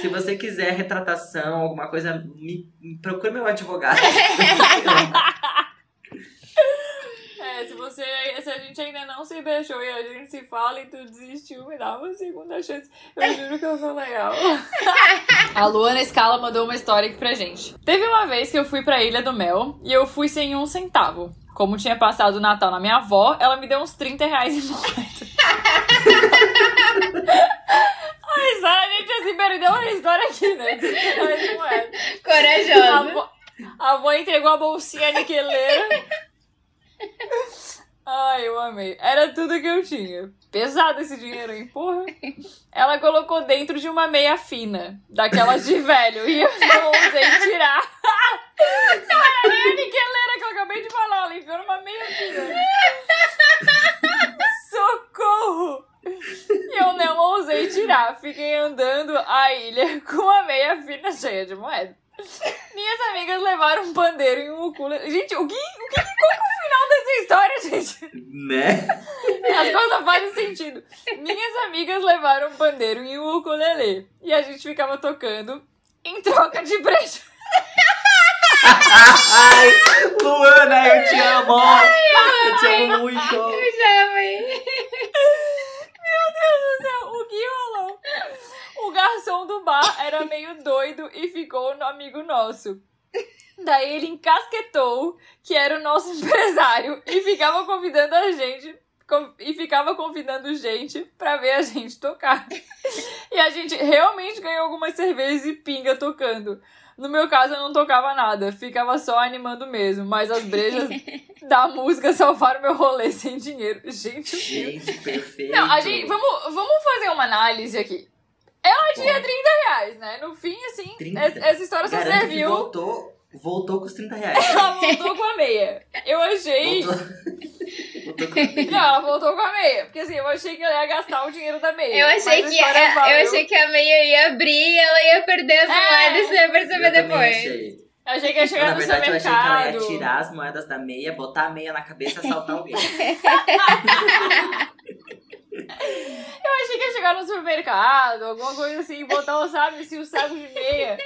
Se você quiser retratação, alguma coisa, me, me procure meu advogado. É, se você. Se a gente ainda não se beijou e a gente se fala e tu desistiu, me dá uma segunda chance. Eu juro que eu sou legal. a Luana Scala mandou uma história aqui pra gente. Teve uma vez que eu fui pra Ilha do Mel e eu fui sem um centavo. Como tinha passado o Natal na minha avó, ela me deu uns 30 reais em moeda. Ai, Sara, a gente assim perdeu uma história aqui, né? 30 reais em moeda. A Corajosa. avó, a avó entregou a bolsinha aniquileira. Ai, eu amei. Era tudo que eu tinha. Pesado esse dinheiro, hein? Porra. Ela colocou dentro de uma meia fina, daquelas de velho, e eu não ousei tirar. Não era nem a que eu acabei de falar, ela enfiou numa meia fina. Socorro! E eu não ousei tirar. Fiquei andando a ilha com a meia fina cheia de moeda. Minhas amigas levaram um pandeiro e um ukulele. Gente, o que, o que, qual que é o final dessa história, gente? né? As coisas não fazem sentido. Minhas amigas levaram um pandeiro e um ukulele. E a gente ficava tocando em troca de brejo. Ai, Luana, eu te amo! eu te amo muito! Eu já amei. Meu Deus do céu, o que rolou? O garçom do bar era meio doido e ficou no amigo nosso. Daí ele encasquetou que era o nosso empresário e ficava convidando a gente e ficava convidando gente pra ver a gente tocar. E a gente realmente ganhou algumas cervejas e pinga tocando. No meu caso, eu não tocava nada, ficava só animando mesmo, mas as brejas da música salvaram meu rolê sem dinheiro. Gente, o que Gente, perfeito. não, a gente. Vamos, vamos fazer uma análise aqui. Ela tinha Bora. 30 reais, né? No fim, assim, 30? es- essa história só Garanto que serviu. voltou, voltou com os 30 reais. Ela voltou com a meia. Eu achei. Voltou, voltou com a Não, ela voltou com a meia. Porque assim, eu achei que ela ia gastar o dinheiro da meia. Eu achei, que a, valeu. eu achei que a meia ia abrir e ela ia perder as É. moedas e você ia perceber Eu depois. achei. Eu achei que ia Eu, chegar na no verdade, eu achei que ela ia supermercado. tirar as moedas da meia, botar a meia na cabeça e assaltar alguém. Eu achei que ia chegar no supermercado, alguma coisa assim, botar, sabe, assim, o saco de meia.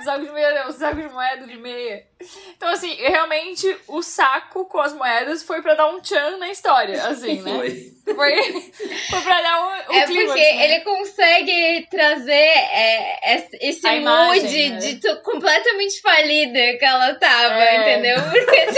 O saco de meia, não, o saco de moeda de meia. Então, assim, realmente o saco com as moedas foi pra dar um tchan na história, assim, né? Foi. Foi, foi pra dar um, um É clímax, porque né? ele consegue trazer é, esse- esse A mood imagem, né? de tu, completamente falida que ela tava, É. entendeu? Porque tu,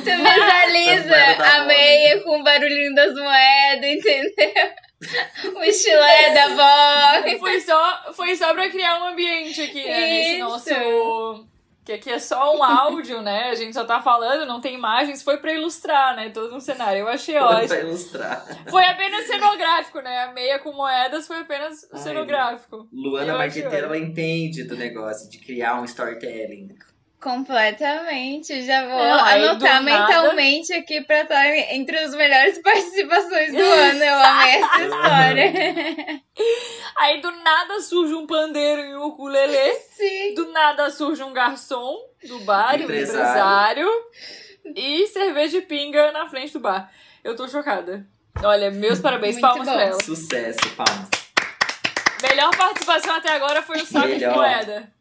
tu visualiza a meia com o barulhinho das moedas, entendeu? O chulé da avó. Foi só, foi só pra criar um ambiente aqui, né? Nesse Isso. nosso. Que aqui é só um áudio, né? A gente só tá falando, não tem imagens. Foi pra ilustrar, né? Todo um cenário. Eu achei Pra ótimo. ilustrar. Foi apenas cenográfico, né? A meia com moedas foi apenas Ai, cenográfico. Luana Marqueteira, ela entende do negócio de criar um storytelling. Completamente. Já vou Não, anotar nada- mentalmente aqui pra estar entre as melhores participações do ano. Eu amei essa história. Aí do nada surge um pandeiro e um ukulele. Sim. Do nada surge um garçom do bar, um Empresário. empresário. E cerveja e pinga na frente do bar. Eu tô chocada. Olha, meus parabéns, Muito palmas bom. pra ela. Sucesso, palmas. Melhor participação até agora foi o saco Melhor. de moeda.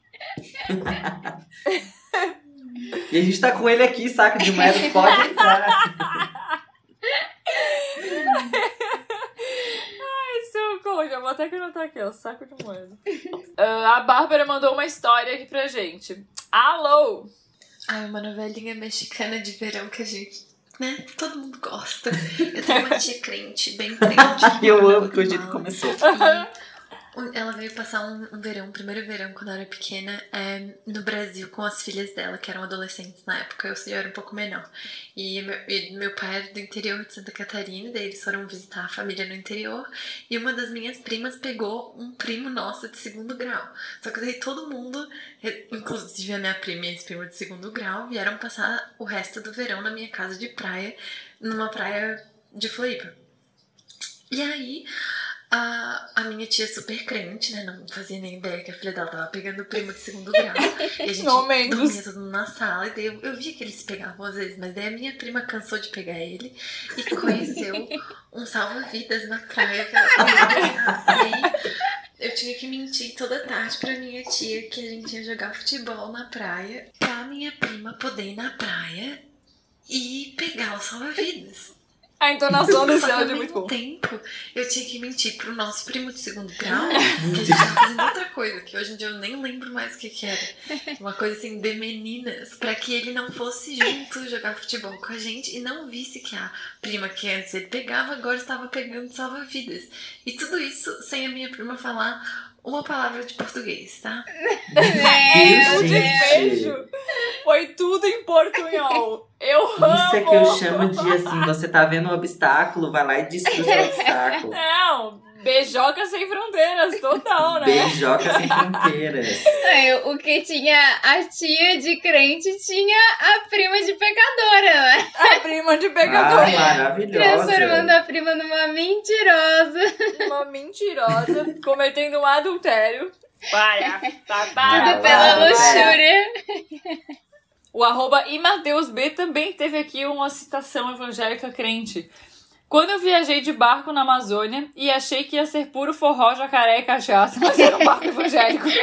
E a gente tá com ele aqui, saco de moedas, pode entrar. Ai, socorro, já vou até que anotar aqui, ó, saco de moeda. Ah, a Bárbara mandou uma história aqui pra gente. Alô! Ai, uma novelinha mexicana de verão que a gente, né, todo mundo gosta. Eu tenho uma tia crente, bem crente. Eu amo que o jeito começou. Ela veio passar um, um verão, um primeiro verão, quando eu era pequena, é, no Brasil, com as filhas dela, que eram adolescentes na época. Eu, eu era um pouco menor. E meu, e meu pai era do interior de Santa Catarina, daí eles foram visitar a família no interior. E uma das minhas primas pegou um primo nosso de segundo grau. Só que daí todo mundo, inclusive a minha prima e esse primo de segundo grau, vieram passar o resto do verão na minha casa de praia, numa praia de Floripa. E aí, a, a minha tia super crente, né? Não fazia nem ideia que a filha dela tava pegando o primo de segundo grau. E a gente Momentos. dormia todo mundo na sala. E daí eu, eu via que eles pegavam às vezes, mas daí a minha prima cansou de pegar ele e conheceu um salva-vidas na praia. Que ela eu tinha que mentir toda tarde pra minha tia que a gente ia jogar futebol na praia pra minha prima poder ir na praia e pegar o salva-vidas. A entonação do céu é muito bom. tempo, eu tinha que mentir pro nosso primo de segundo grau que gente tava fazendo outra coisa, que hoje em dia eu nem lembro mais o que que era. Uma coisa assim, de meninas, pra que ele não fosse junto jogar futebol com a gente e não visse que a prima que antes ele pegava, agora estava pegando salva-vidas. E tudo isso sem a minha prima falar uma palavra de português, tá? É, O despejo foi tudo em portunhol. Eu amo! Isso é que eu chamo de assim, você tá vendo um obstáculo, vai lá e destrua o obstáculo. Não, beijoca sem fronteiras, total, né? Beijoca sem fronteiras. Aí, O que tinha a tia de crente tinha a prima de pecadora, né? A prima de Ah, pegador. Transformando maravilhosa. a prima numa mentirosa. Uma mentirosa cometendo um adultério. Para, para, para. Tudo pela para. luxúria. O arroba imateusb também teve aqui uma citação evangélica crente. Quando eu viajei de barco na Amazônia e achei que ia ser puro forró, jacaré e cachaça, mas era um barco evangélico.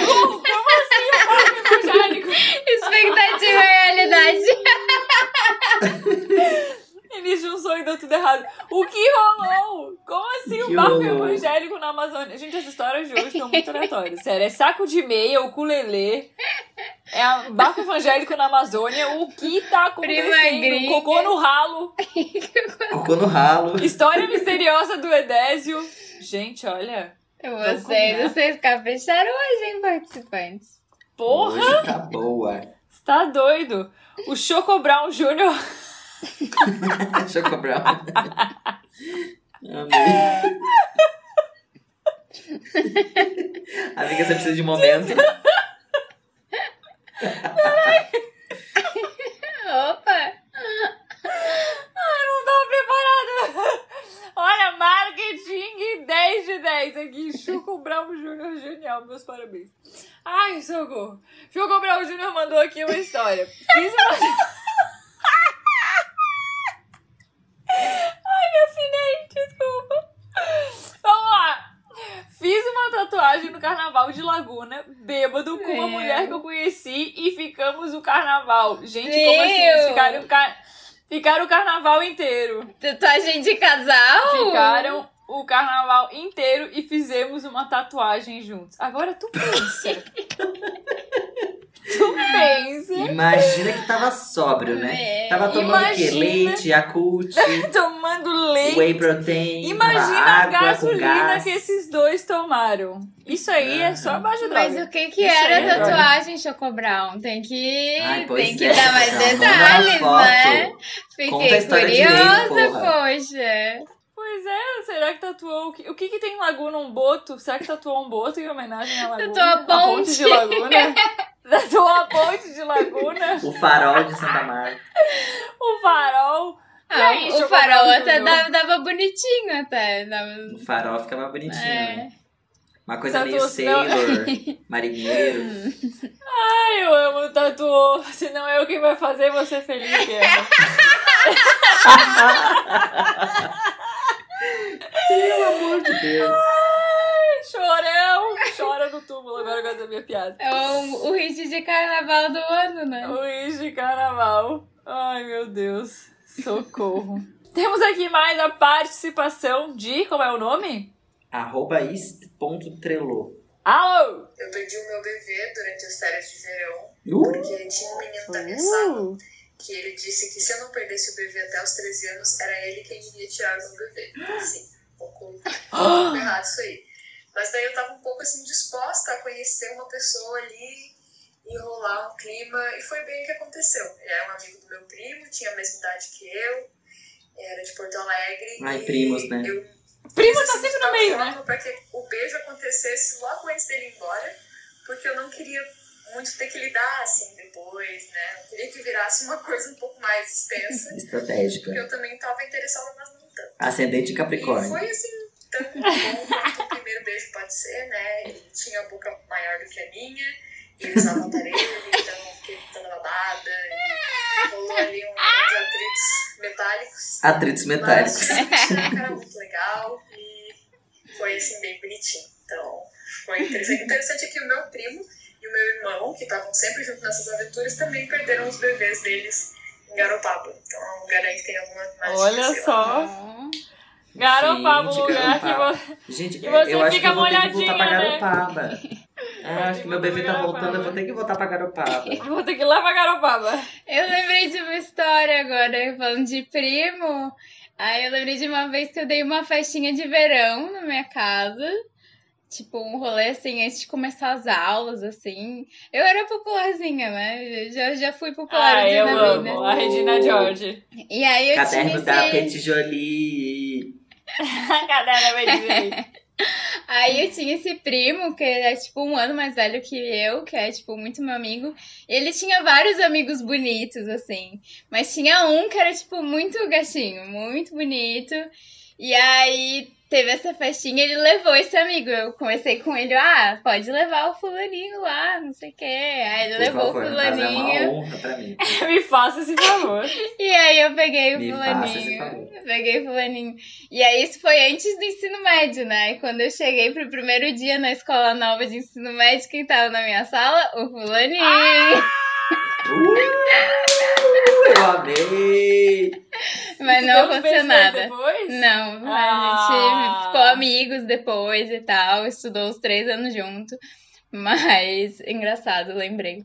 Socorro! Como assim um barco evangélico? Expectativa e realidade. Eles um sonho e deu tudo errado. O que rolou? Como assim O um barco rolou? evangélico na Amazônia? Gente, as histórias de hoje estão muito aleatórias. Sério, é saco de meia, ukulele. É um barco evangélico na Amazônia. O que tá acontecendo? Cocô no ralo. Cocô no ralo. História misteriosa do Edésio. Gente, olha. Vocês, vocês capricharam hoje, hein, participantes? Porra, Hoje tá boa. você tá doido. O Choco Brown Jr. Choco Brown. Amei. Amiga, você precisa de momento. Opa! Ai, não tava preparada. Olha, marketing 10 de 10 aqui. Choco Brown Jr. genial. Meus parabéns. Ai, socorro. Choco Brown Jr. mandou aqui uma história. Fiz uma... Ai, me afinei. Desculpa. Vamos lá. Fiz uma tatuagem no carnaval de Laguna, bêbado, com uma É. mulher que eu conheci e ficamos o carnaval. Gente, Meu! como assim? Eles Ficaram, o car... ficaram o carnaval inteiro. Tatuagem de casal? Ficaram o carnaval inteiro e fizemos uma tatuagem juntos. Agora tu pensa. tu pensa. Imagina que tava sóbrio, né? É. Tava tomando o quê? Imagina. Leite, Yakult, Tomando leite. whey protein, Imagina água a com gasolina que esses dois tomaram. Isso aí é só baixo Mas droga. o que que Isso era a é droga. tatuagem, Choco Brown? Tem que, Ai, tem que é, dar mais detalhes, né? Fiquei a curiosa, direito, poxa. Pois é, será que tatuou o que, o que que tem em Laguna? Um boto? Será que tatuou um boto em homenagem à Laguna? Tatuou a ponte. de Laguna? tatuou a ponte de Laguna? O farol de Santa Marta. O farol? Ah, aí, o farol até dava, dava bonitinho, até. Dava... O farol ficava bonitinho, É. né? Uma coisa Tatuou, meio sailor, marinheiro. Ai, eu amo tatuou. Se não é eu quem vai fazer, você feliz, Guerra. Pelo amor de Deus. Chorão! Chora no túmulo agora com essa minha piada. É o, o hit de carnaval do ano, né? Luiz de carnaval. Ai, meu Deus. Socorro. Temos aqui mais a participação de. Como é o nome? Arroba. Alô! Eu perdi o meu bebê durante as férias de verão, Uh, porque tinha um menino da minha sala Uh, que ele disse que se eu não perdesse o bebê até os 13 anos, era ele quem iria tirar o meu bebê. Assim, um pouco, um pouco errado isso aí. Mas daí eu tava um pouco assim disposta a conhecer uma pessoa ali, enrolar um clima, e foi bem o que aconteceu. Ele era um amigo do meu primo, tinha a mesma idade que eu, era de Porto Alegre. Ai, e primos, né? Eu Primo tá sempre de no meio, né? Pra que o beijo acontecesse logo antes dele ir embora, porque eu não queria muito ter que lidar assim depois, né? Eu queria que virasse uma coisa um pouco mais extensa, estratégica. porque eu também tava interessada, mas não tanto. Ascendente E Capricórnio. foi assim, tão bom quanto o primeiro beijo pode ser, né? Ele tinha a boca maior do que a minha, e ele usava aparelho, então eu fiquei toda babada, e rolou ali um- uns atritos metálicos. Atritos metálicos. Mas cara muito legal e foi assim, bem bonitinho. Então, foi interessante. Interessante é que o meu primo e o meu irmão, que estavam sempre junto nessas aventuras, também perderam os bebês deles em Garopaba. Então é um lugar aí que tem alguma magia. Olha sei lá. Garopaba, o Gente, lugar que Garopaba. você. Gente, E você eu acho que fica eu vou ter que voltar pra né? Garopaba. Ah, acho que meu bebê tá voltando, eu vou ter que voltar pra Garopaba. Vou ter que ir lá pra Garopaba. Eu lembrei de uma história agora, falando de primo. Aí eu lembrei de uma vez que eu dei uma festinha de verão na minha casa. Tipo, um rolê assim, antes de começar as aulas, assim. Eu era popularzinha, né? Já, já fui popular dia eu na amo. vida. A Regina George. E aí eu Caderno tinha da esse... Petit Jolie. A Regina? Aí eu tinha esse primo, que é tipo um ano mais velho que eu, que é tipo muito meu amigo. Ele tinha vários amigos bonitos, assim. Mas tinha um que era tipo muito gatinho, muito bonito. E aí teve essa festinha, ele levou esse amigo. Eu comecei com ele, ah, pode levar o fulaninho lá, não sei o quê. Aí ele Por levou favor, o é uma fulaninho. honra pra mim. Me faça esse favor. E aí eu peguei o Me faça esse fulaninho. peguei o fulaninho. E aí isso foi antes do ensino médio, né? E quando eu cheguei pro primeiro dia na escola nova de ensino médio, quem tava na minha sala? O fulaninho. Uh, eu amei! Mas não uns aconteceu nada. Depois? Não, a Ah. gente ficou amigos depois e tal, estudou os três anos junto. Mas, engraçado, lembrei.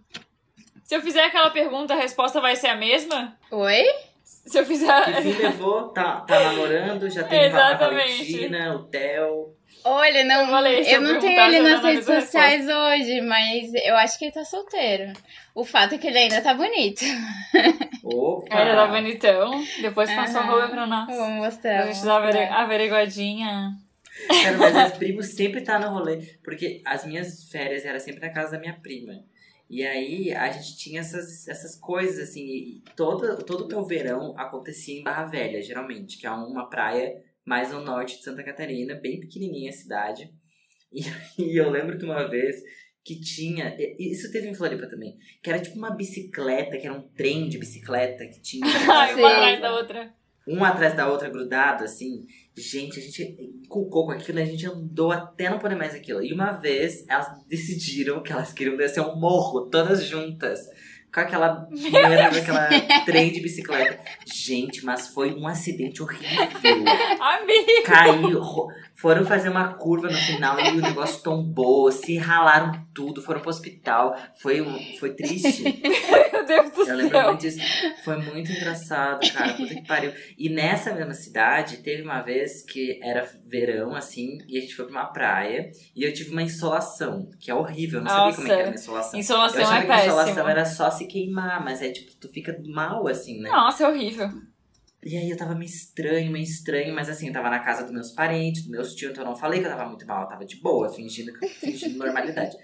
Se eu fizer aquela pergunta, a resposta vai ser a mesma? Oi? Se eu fizer. Que fim levou? Tá, tá namorando, já tem a Exatamente. Valentina, o Theo. Olha, não, Eu falei, eu eu não tenho ele nas redes a sociais hoje, mas eu acho que ele tá solteiro. O fato é que ele ainda tá bonito. Opa! Ele tá bonitão. Depois passa o Aham. arroba pra nós. Vou mostrar. Vou gente dar a avere- mostrar. averiguadinha. Cara, mas os primos sempre tá no rolê. Porque as minhas férias era sempre na casa da minha prima. E aí a gente tinha essas, essas coisas, assim. E todo, todo o meu verão acontecia em Barra Velha, geralmente, que é uma praia mais no norte de Santa Catarina, bem pequenininha a cidade. E, e eu lembro de uma vez que tinha. Isso teve em Floripa também. Que era tipo uma bicicleta, que era um trem de bicicleta que tinha. Ai, uma Sim. atrás da outra. um atrás da outra, grudado, assim. Gente, a gente inculcou com aquilo, a gente andou até não poder mais aquilo. E uma vez, elas decidiram que elas queriam descer um morro, todas juntas. Com aquela com aquela trem de bicicleta. Gente, mas foi um acidente horrível. Amigo! Caiu, foram fazer uma curva no final e o negócio tombou, se ralaram tudo, foram pro hospital. Foi, foi triste. Meu Deus do Eu lembro céu. muito disso. Foi muito engraçado, cara. Puta que pariu. E nessa mesma cidade, teve uma vez que era verão, assim, e a gente foi pra uma praia. E eu tive uma insolação, que é horrível. Eu não sabia como é que era uma insolação. Insolação eu achava é que a insolação péssimo. era só se queimar, mas é tipo, tu fica mal, assim, né? Nossa, é horrível. E aí eu tava meio estranho, meio estranho, mas assim, eu tava na casa dos meus parentes, dos meus tios, então eu não falei que eu tava muito mal, eu tava de boa, fingindo, fingindo normalidade.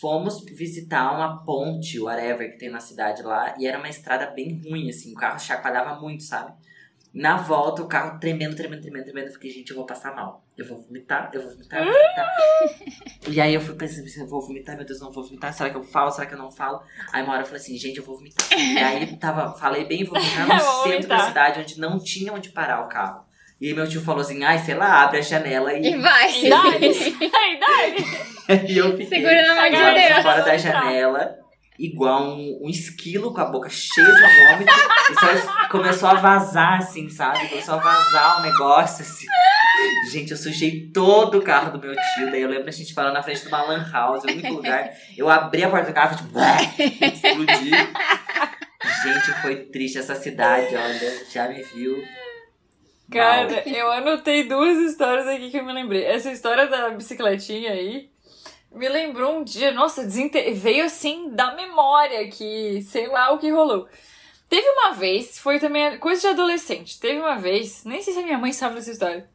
Fomos visitar uma ponte, whatever, que tem na cidade lá, e era uma estrada bem ruim, assim, o carro chacoalhava muito, sabe? Na volta, o carro tremendo, tremendo, tremendo, tremendo. Eu fiquei, gente, eu vou passar mal. Eu vou vomitar, eu vou vomitar, eu vou vomitar. e aí eu fui pensando, eu vou vomitar, meu Deus, não vou vomitar. Será que eu falo? Será que eu não falo? Aí uma hora eu falei assim, gente, eu vou vomitar. E aí tava, falei bem, vou vomitar no vou centro da vomitar. cidade, onde não tinha onde parar o carro. E aí meu tio falou assim, ai, sei lá, abre a janela e... E vai. E dá-lhe. E eu fiquei Segura na mão de Deus. fora da Tá. janela, igual um, um esquilo com a boca cheia de vômito. e só começou a vazar, assim, sabe? Começou a vazar o negócio, assim. Gente, eu sujei todo o carro do meu tio. Daí eu lembro a gente parou na frente de uma lan house, o único lugar. Eu abri a porta do carro, tipo, explodi. Gente, foi triste essa cidade, olha. Já me viu. mal. Cara, eu anotei duas histórias aqui que eu me lembrei. Essa história da bicicletinha aí me lembrou um dia, nossa, desinte- veio assim da memória que sei lá o que rolou. Teve uma vez, foi também coisa de adolescente. Teve uma vez, nem sei se a minha mãe sabe dessa história.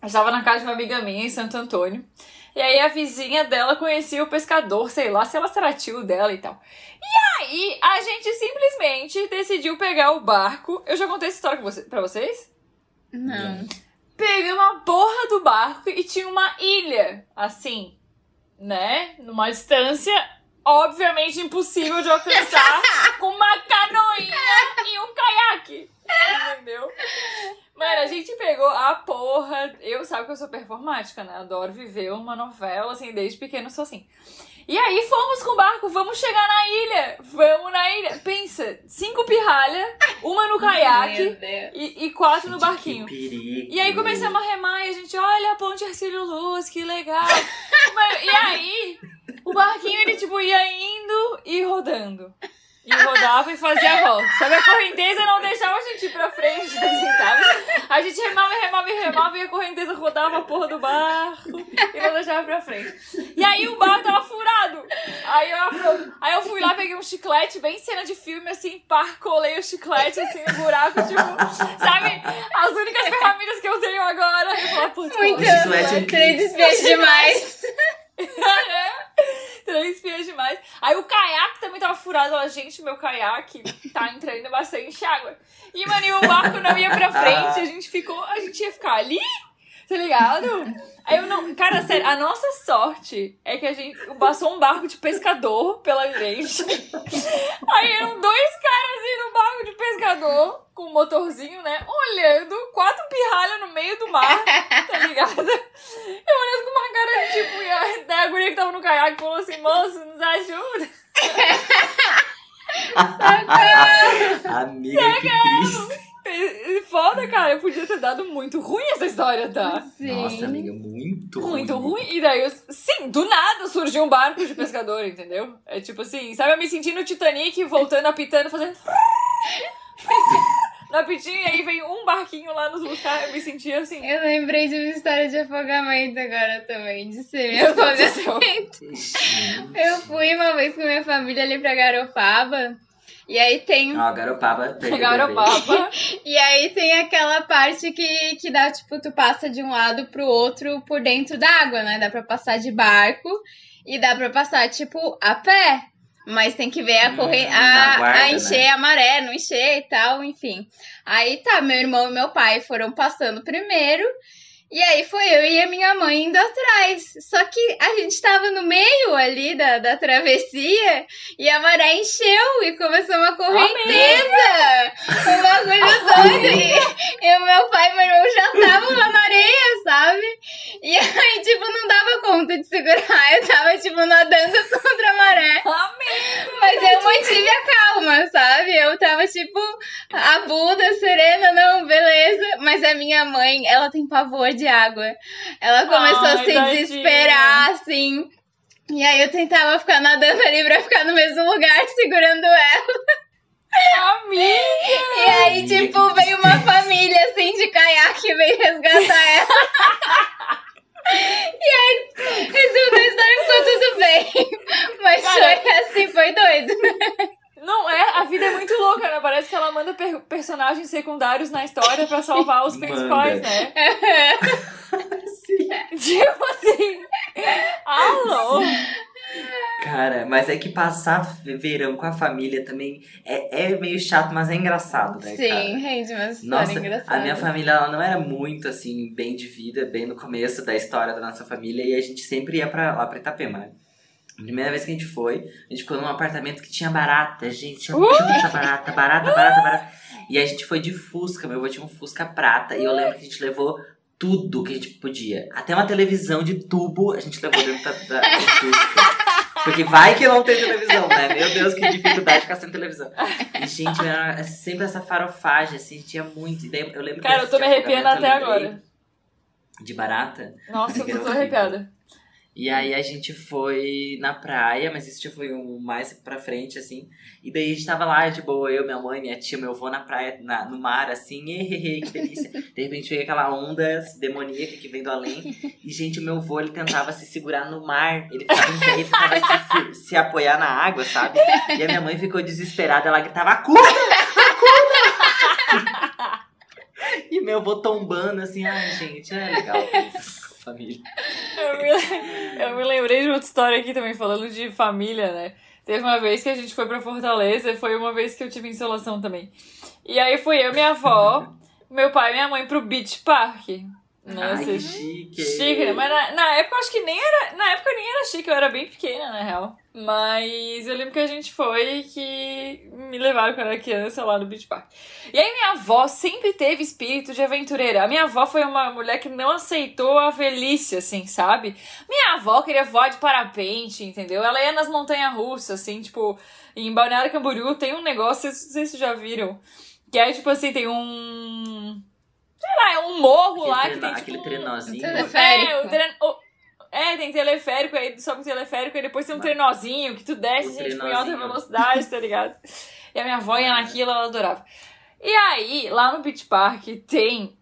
Eu estava na casa de uma amiga minha em Santo Antônio. E aí a vizinha dela conhecia o pescador, sei lá, se ela era tio dela e tal. E aí a gente simplesmente decidiu pegar o barco. Eu já contei essa história com você, pra vocês? Não. Peguei uma porra do barco e tinha uma ilha, assim, né? Numa distância obviamente impossível de alcançar com uma canoinha e um caiaque. Entendeu? Mano, a gente pegou a porra. Eu sabe que eu sou performática, né? Adoro viver uma novela, assim, desde pequeno sou assim. E aí fomos com o barco, vamos chegar na ilha. Vamos na ilha. Pensa, cinco pirralha, uma no caiaque e, e quatro no barquinho. Que perigo. E aí começamos a remar e a gente, olha a ponte Arcílio Luz, que legal. Mano, e aí, o barquinho ele tipo ia indo e rodando. E rodava e fazia a volta. Sabe, a correnteza não deixava a gente ir pra frente, assim, sabe? A gente remava, remava e remava e a correnteza rodava a porra do barco e não deixava pra frente. E aí o barco tava furado. Aí eu, aí eu fui lá, peguei um chiclete, bem cena de filme, assim, pá, colei o chiclete assim no buraco, tipo, sabe? As únicas ferramentas que eu tenho agora. Eu falo, putz, Muito chiclete é vezes demais. Três pias demais. Aí o caiaque também tava furado. Ela, gente, meu caiaque tá entrando bastante água. E, mano, e o barco não ia pra frente. A gente ficou, a gente ia ficar ali, tá ligado? Aí eu não. Cara, sério, a nossa sorte é que a gente passou um barco de pescador pela gente. Aí eram dois caras assim no barco de pescador, com um motorzinho, né? Olhando, quatro pirralhas no meio do mar, tá ligado? Eu olhando com uma cara de tipo, e a, daí a guria que tava no caiaque falou assim, moço, nos ajuda. Amiga, que triste. E- Foda, cara, eu podia ter dado muito ruim essa história, tá? Nossa, amiga, muito ruim. Muito ruim. E daí, eu, sim, do nada surgiu um barco de pescador, entendeu? É tipo assim, sabe, eu me senti no Titanic, voltando, apitando, fazendo... Na pitinha, e aí veio um barquinho lá nos buscar, eu me senti assim... Eu lembrei de uma história de afogamento agora também, de ser Meu afogamento. Eu fui uma vez com minha família ali pra Garopaba. E aí tem Ó, Garopaba. mapa. E aí tem aquela parte que, que dá, tipo, tu passa de um lado pro outro por dentro d'água, né? Dá pra passar de barco e dá pra passar, tipo, a pé. Mas tem que ver a Hum, correr, a, guarda, a encher né? a maré, não encher e tal, enfim. Aí tá, meu irmão e meu pai foram passando primeiro. E aí foi eu e a minha mãe indo atrás. Só que a gente tava no meio ali da, da travessia e a maré encheu e começou uma correnteza. Um bagulho doido. E, e o meu pai e meu irmão já estavam na areia, sabe? E aí, tipo, não dava conta de segurar. Eu tava, tipo, nadando contra a maré. Mas eu mantive a calma, sabe? Eu tava, tipo, a Buda, serena, não, beleza. Mas a minha mãe, ela tem pavor de água. Ela começou a Ai, se tadinha. desesperar, assim. E aí eu tentava ficar nadando ali pra ficar no mesmo lugar, segurando ela. Amiga! E aí, tipo, veio uma família, assim, de caiaque, veio resgatar ela. E aí, resumo da história, ficou tudo bem. Mas Cara, foi assim, foi doido. Não é, a vida é muito louca, né? Parece que ela manda per- personagens secundários na história pra salvar os principais, Manda. né? Tipo assim. Alô! Cara, mas é que passar verão com a família também é, é meio chato, mas é engraçado, né, Sim, cara? rende uma história Nossa, engraçada. a minha família ela não era muito assim, bem de vida, bem no começo da história da nossa família, e a gente sempre ia pra, lá pra Itapema, né? Primeira vez que a gente foi, a gente ficou num apartamento que tinha barata, gente, tinha muita barata, barata, barata, barata. E a gente foi de Fusca, meu avô tinha um Fusca prata, e eu lembro que a gente levou tudo que a gente podia. Até uma televisão de tubo a gente levou dentro da, da, Fusca. Porque vai que não tem televisão, né? Meu Deus, que dificuldade ficar sem televisão. E, gente, era sempre essa farofagem, assim, tinha muito. E eu lembro que Cara, eu tô me arrepiando até agora. De barata. Nossa, eu tô arrepiada. E aí a gente foi na praia, mas isso já foi um mais pra frente, assim. E daí a gente tava lá, de boa, eu, minha mãe, minha tia, meu avô na praia, na- no mar, assim, e que delícia. De repente veio aquela onda demoníaca que vem do além. E, gente, o meu avô, ele tentava se segurar no mar. Ele ficava em pé, ele tentava se, se apoiar na água, sabe? E a minha mãe ficou desesperada, ela gritava, acuda! Acuda! E meu avô tombando, assim, ai, gente, é legal. Família. Eu me, eu me lembrei de outra história aqui também, falando de família, né? Teve uma vez que a gente foi pra Fortaleza, foi uma vez que eu tive insolação também. E aí fui eu, minha avó, meu pai e minha mãe pro Beach Park. Né? Ai, chique. Chique, né? Mas na, na época eu acho que nem era. Na época nem era chique, eu era bem pequena, na real. Mas eu lembro que a gente foi e que me levaram quando era criança lá no Beach Park. E aí minha avó sempre teve espírito de aventureira. A minha avó foi uma mulher que não aceitou a velhice, assim, sabe? Minha avó queria voar de parapente, entendeu? Ela ia nas montanhas russas, assim, tipo, em Balneário Camboriú tem um negócio, não sei se vocês já viram, que é tipo assim, tem um. Sei lá, é um morro Aquele lá que tem tipo. aquele um-. Teleférico. É, o tren... o- é, tem teleférico, aí sobe o teleférico, e depois tem um trenozinho que tu desce, O assim, tipo, em alta trenozinho. velocidade, tá ligado? E a minha avó ia naquilo, ela adorava. E aí, lá no Beach Park tem,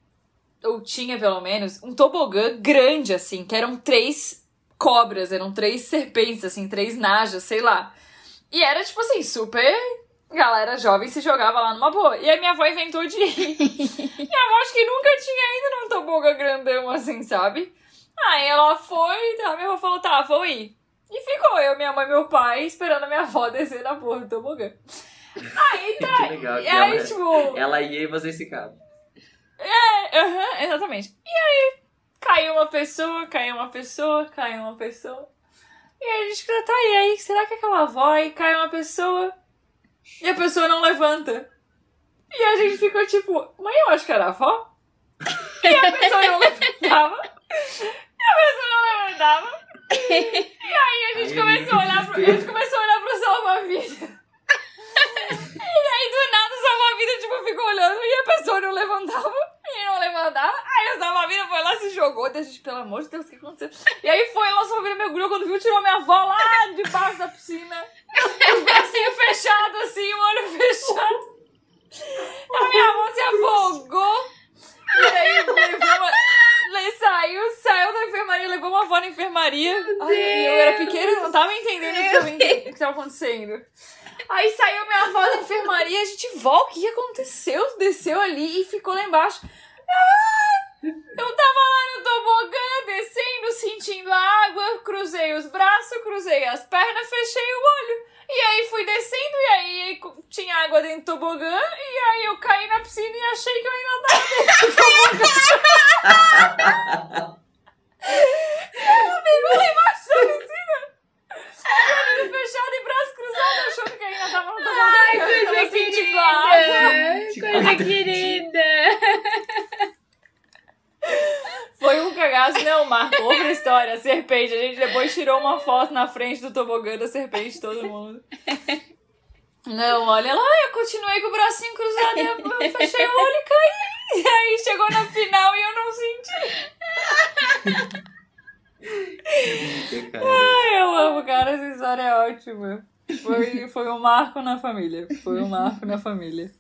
ou tinha pelo menos, um tobogã grande, assim, que eram três cobras, eram três serpentes, assim, três najas, sei lá. E era, tipo assim, super. Galera jovem se jogava lá numa boa. E a minha avó inventou de ir. minha avó acho que nunca tinha ido num tobogã grandão assim, sabe? Aí ela foi, tá, minha avó falou, tá, vou ir. E ficou eu, minha mãe e meu pai esperando a minha avó descer na porra do tobogã. Aí tá. Que legal. E que aí, ela, tipo. ela ia e vocês ficavam. É, aham, exatamente. E aí, caiu uma pessoa, caiu uma pessoa, caiu uma pessoa. E aí a gente fica, tá, e aí, será que aquela avó aí cai uma pessoa e a pessoa não levanta? E a gente ficou tipo, mãe, eu acho que era a avó. E a pessoa não levantava. E a pessoa não levantava. E aí a gente Ai, começou a olhar pro, a gente começou a olhar pro salva-vida. E aí do nada o salva-vida tipo, ficou olhando e a pessoa não levantava. E não levantava. Aí o salva-vida foi lá, se jogou. Daí a gente, pelo amor de Deus, o que aconteceu? E aí foi lá, o salva-vida mergulhou. Quando viu, tirou minha avó lá debaixo da piscina. Os bracinhos fechados assim, o olho fechado. A minha avó se afogou. E aí levou uma... Ele saiu, saiu da enfermaria, levou uma avó na enfermaria. Ai, eu era pequena, não tava entendendo o que tava, ente- o que tava acontecendo. Aí saiu minha avó da enfermaria, a gente, vó, o que aconteceu? Desceu ali e ficou lá embaixo. Ah, eu tava lá no tobogã, descendo, sentindo a água, cruzei os braços, cruzei as pernas, fechei o olho. E aí fui descendo e aí tinha água dentro do tobogã e aí eu caí na piscina e achei que eu ainda tava dentro do tobogã. eu mergulhei embaixo da piscina. Com olho fechado e braço cruzado, achando que ainda tava no tobogã. Ai, eu coisa tava sentindo a água. querida! Coisa querida! Foi um cagaço, não, Marco. Outra história, serpente. A gente depois tirou uma foto na frente do tobogã da serpente, todo mundo. Não, olha lá, eu continuei com o bracinho cruzado, e eu fechei o olho e caí. E aí chegou na final e eu não senti. Ai, eu amo, cara, essa história é ótima. Foi, foi um marco na família. Foi um marco na família.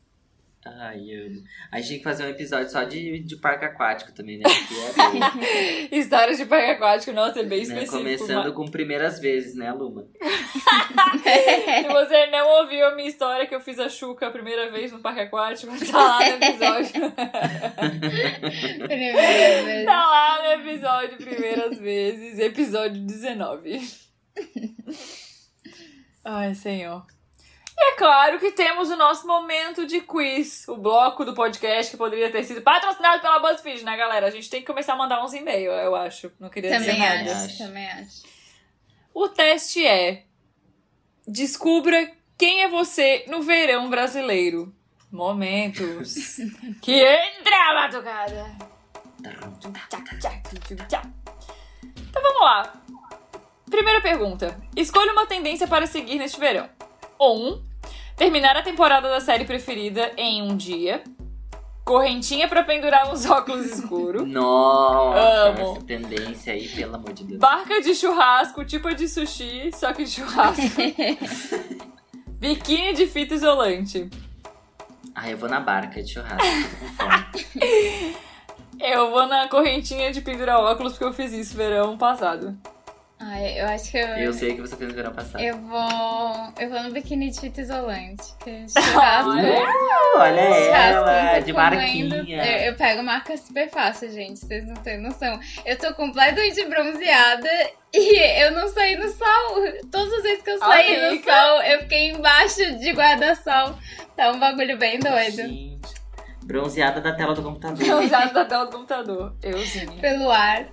Ai, amo. A gente tem que fazer um episódio só de, de parque aquático também, né? É bom, História de parque aquático, nossa, é bem né? específico. Começando com primeiras vezes, né, Luma? Se você não ouviu a minha história que eu fiz a Xuca a primeira vez no parque aquático, tá lá no episódio. Primeira vez. Tá lá no episódio Primeiras Vezes, episódio 19. Ai, senhor. E é claro que temos o nosso momento de quiz, o bloco do podcast que poderia ter sido patrocinado pela BuzzFeed, né, galera? A gente tem que começar a mandar uns e-mails, eu acho. Não queria dizer Também nada. acho, acho. também acho. O teste é: descubra quem é você no verão brasileiro. Momentos que entra a batucada. Então vamos lá. Primeira pergunta: escolha uma tendência para seguir neste verão. 1. Um, terminar a temporada da série preferida em um dia. Correntinha para pendurar uns óculos escuros. Nossa, Amo. essa tendência aí, pelo amor de Deus. Barca de churrasco, tipo de sushi, só que de churrasco. Biquíni de fita isolante. Ah, eu vou na barca de churrasco. Eu vou na correntinha de pendurar óculos porque eu fiz isso verão passado. Ai, eu acho que eu. Eu sei o que você fez no verão passado. Eu vou. Eu vou no biquíni de fita isolante. Que churrasco. Olha. Olha churrasco, ela, de marquinha. Eu, eu pego marca super fácil, gente. Vocês não têm noção. Eu tô completamente bronzeada e eu não saí no sol. Todas as vezes que eu saí no Amiga. sol, eu fiquei embaixo de guarda-sol. Tá um bagulho bem doido. Gente, bronzeada da tela do computador. Usado da tela do computador. Euzinha. Pelo ar.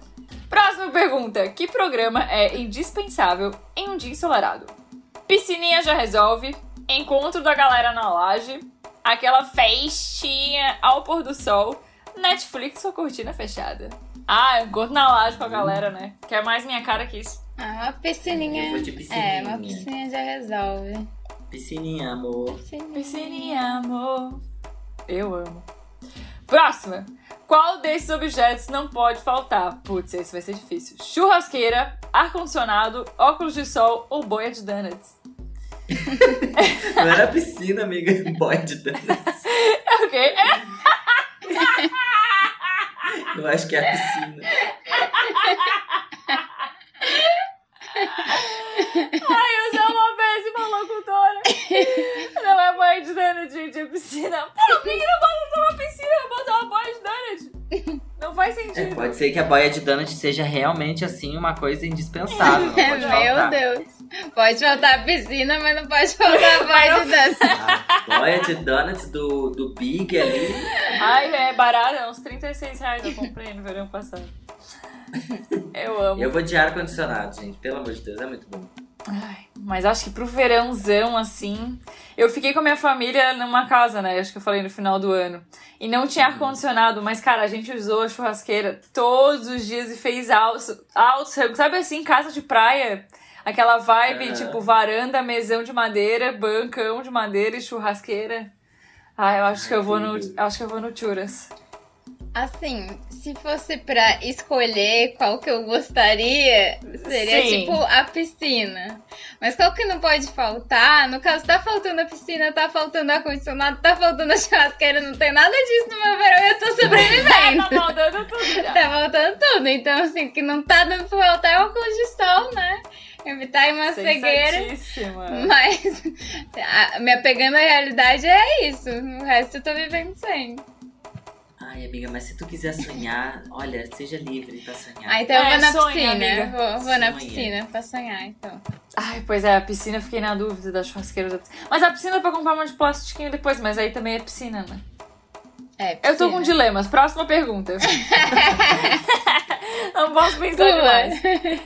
Próxima pergunta. Que programa é indispensável em um dia ensolarado? Piscininha já resolve. Encontro da galera na laje. Aquela festinha ao pôr do sol. Netflix ou cortina fechada? Ah, encontro na laje com a galera, né? Que é mais minha cara que isso. Ah, uma piscininha. De piscininha. É, uma piscininha já resolve. Piscininha, amor. Piscininha. Piscininha, amor. Eu amo. Próxima. Qual desses objetos não pode faltar? Putz, esse vai ser difícil. Churrasqueira, ar-condicionado, óculos de sol ou boia de donuts? Não era piscina, amiga. Boy de donuts. É o quê? É Eu acho que é a piscina. Ai, eu sou uma péssima locutora. É de donut, gente, é piscina. Pô, por que que não bota só uma piscina? Bota uma boia de donut. Não faz É, sentido. pode ser que a boia de donut seja realmente, assim, uma coisa indispensável. Não pode Meu faltar. Deus. Pode faltar a piscina, mas não pode faltar a boia de dança. A boia de donuts do, do Big ali. Ai, é barato, é uns 36 reais eu comprei no verão passado. Eu amo. Eu vou de ar-condicionado, gente. Pelo amor de Deus, é muito bom. Ai, mas acho que pro verãozão, assim. Eu fiquei com a minha família numa casa, né? Acho que eu falei no final do ano. E não tinha ar-condicionado, mas, cara, a gente usou a churrasqueira todos os dias e fez altos. altos sabe assim, casa de praia? Aquela vibe, Aham. tipo, varanda, mesão de madeira, bancão de madeira e churrasqueira. Ah, eu acho que eu vou no. Acho que eu vou no Churras. Assim, se fosse pra escolher qual que eu gostaria, seria Sim. tipo a piscina. Mas qual que não pode faltar? No caso, tá faltando a piscina, tá faltando ar-condicionado, tá faltando a churrasqueira, não tem nada disso no meu verão e eu tô tá sobrevivendo. faltando tudo já. tá faltando tudo. Então, assim, o que não tá dando pra faltar é o óculos de sol, né? Evitar uma cegueira. Mas me apegando à realidade é isso. O resto eu tô vivendo sem. Ai, amiga, mas se tu quiser sonhar, olha, seja livre pra sonhar. Ah, então eu É, vou na sonha, piscina. amiga. Vou, vou na piscina pra sonhar, então. Ai, pois é, a piscina eu fiquei na dúvida da churrasqueira. da- Mas a piscina é pra comprar uma de plastiquinho depois, mas aí também é piscina, né? É, Eu tô com piscina. dilemas. Próxima pergunta. Não posso pensar Pula. demais.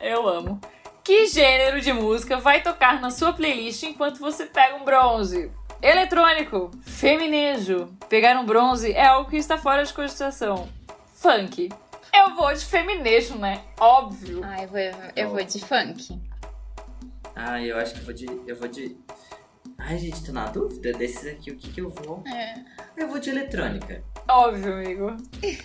Eu amo. Que gênero de música vai tocar na sua playlist enquanto você pega um bronze? Eletrônico, feminejo. Pegar um bronze é algo que está fora de cogitação. Funk. Eu vou de feminejo, né? Óbvio. Ai, eu vou, eu vou de funk. Ai, eu acho que eu vou de. Eu vou de. Ai, gente, tô na dúvida desses aqui, o que que eu vou? É. Eu vou de eletrônica. Óbvio, amigo.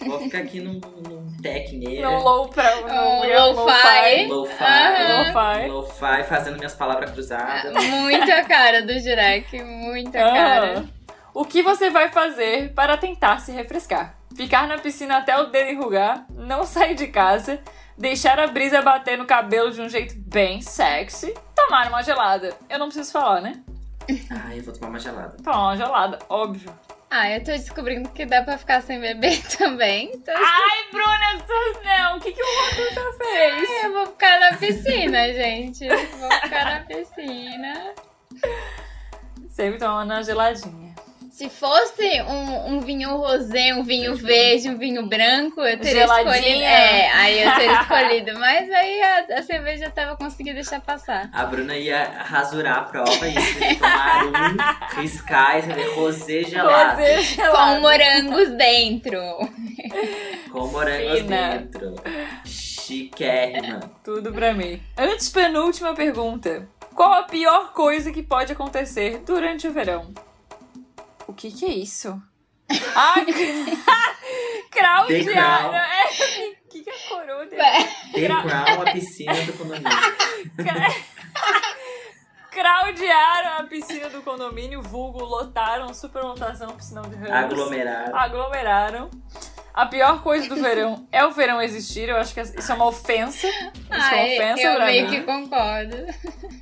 Vou ficar aqui num, num tecneira. No low pra. No Oh, lo-fi. Lo-fi. Aham. Lo-fi. Lo-fi, fazendo minhas palavras cruzadas. Muito a cara do Jurek, muito a Ah. cara. O que você vai fazer para tentar se refrescar? Ficar na piscina até o dedo enrugar, não sair de casa, deixar a brisa bater no cabelo de um jeito bem sexy, tomar uma gelada. Eu não preciso falar, né? Ai, eu vou tomar uma gelada. Tomar uma gelada, óbvio. Ah, eu tô descobrindo que dá pra ficar sem beber também. Então Ai, Bruna, não, o que, que o Rotuta fez? eu vou ficar na piscina, gente. Vou ficar na piscina. Sempre tomando uma geladinha. Se fosse um, um vinho rosé, um vinho verde, um vinho branco, eu teria Geladinha. escolhido. É, aí eu teria escolhido. Mas aí a, a cerveja tava conseguindo deixar passar. A Bruna ia rasurar a prova e ia tomar um, riscar e escrever rosé gelado. Rosé Com gelado. morangos dentro. Com morangos Fina. dentro. Chiquérrima. Tudo pra mim. Antes, penúltima pergunta. Qual a pior coisa que pode acontecer durante o verão? O que que é isso? Ah, Claudiana! Crown. É, o que que é a coroa dele? The Crown, a piscina do condomínio. Craudiaram a piscina do condomínio, vulgo, lotaram, superlotação, piscinão de ramos. Aglomerado. Aglomeraram. A pior coisa do verão é o verão existir. Eu acho que isso é uma ofensa. Isso é uma Ai, ofensa eu meio mim. que concordo.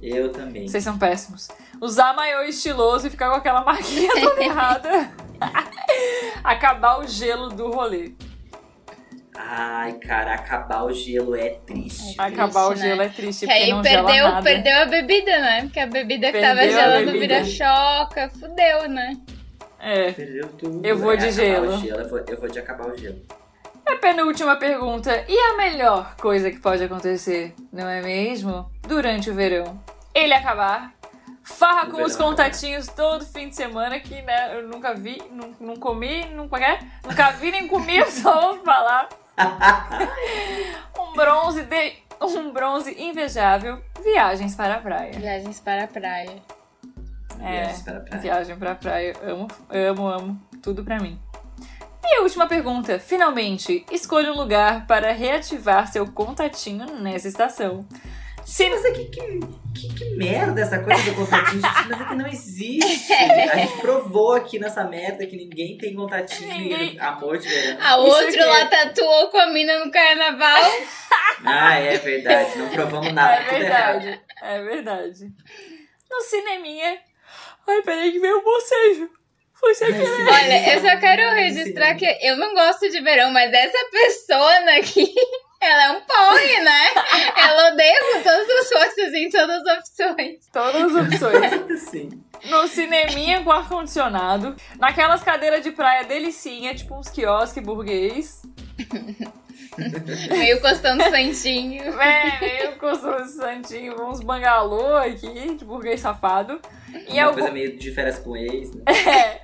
Eu também. Vocês são péssimos. Usar maiô estiloso e ficar com aquela marquinha toda errada. Acabar o gelo do rolê. Ai, cara, acabar o gelo é triste. Acabar o né? gelo é triste, Que porque aí não gela perdeu, nada. perdeu a bebida, né? Porque a bebida que tava Perdeu a gelando bebida. vira choca, fudeu, né? É. Perdeu tudo. Eu vou É, de gelo. Eu, vou, eu vou de acabar o gelo. A penúltima pergunta. E a melhor coisa que pode acontecer, não é mesmo? Durante o verão. Ele acabar. Farra O com verão os acabar. contatinhos todo fim de semana que, né, eu nunca vi, não, não comi, nunca, é? nunca vi nem comi, eu só ouvo falar. um bronze de, um bronze invejável. Viagens para a praia. Viagens para a praia. É, Viagens para praia. Viagem pra praia. Amo, amo, amo. Tudo pra mim. E a última pergunta. Finalmente, escolha um lugar para reativar seu contatinho nessa estação. Se Mas é que, que, que, que merda essa coisa do contatinho, gente. Mas é que não existe. A gente provou aqui nessa merda que ninguém tem contatinho Ninguém. e amor de verão. A Isso outro aqui. lá tatuou com a mina no carnaval. Ah, é verdade. Não provamos nada. é verdade. É verdade. No cineminha. Ai, peraí que veio o bocejo. Foi sem querer. Olha, eu só quero registrar que eu não gosto de verão, mas essa pessoa aqui, ela é um porre, né? Ela odeia com todas as forças em todas as opções. Todas as opções. Sim. No cineminha com ar-condicionado. Naquelas cadeiras de praia delicinha, tipo uns quiosque burguês. Meio costando santinho. É, meio os santinho, uns bangalô aqui, de burguês safado. Em, Uma algum, coisa meio de férias com ex, né? é,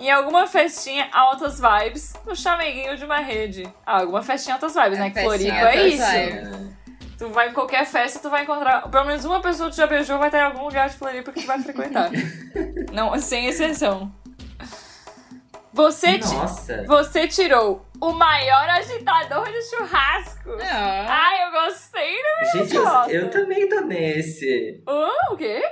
em alguma festinha altas vibes, no chameguinho de uma rede. Ah, alguma festinha altas vibes, né? É, Que festinha Floripa é isso. vibes. É, Tu vai em qualquer festa, tu vai encontrar. Pelo menos uma pessoa que tu já beijou vai estar em algum lugar de Floripa que tu vai frequentar. Não, sem exceção. Você, Nossa. você tirou o maior agitador de churrasco. Ah, Ai, eu gostei, né? Gente, eu, eu também tô nesse. Ah, o quê?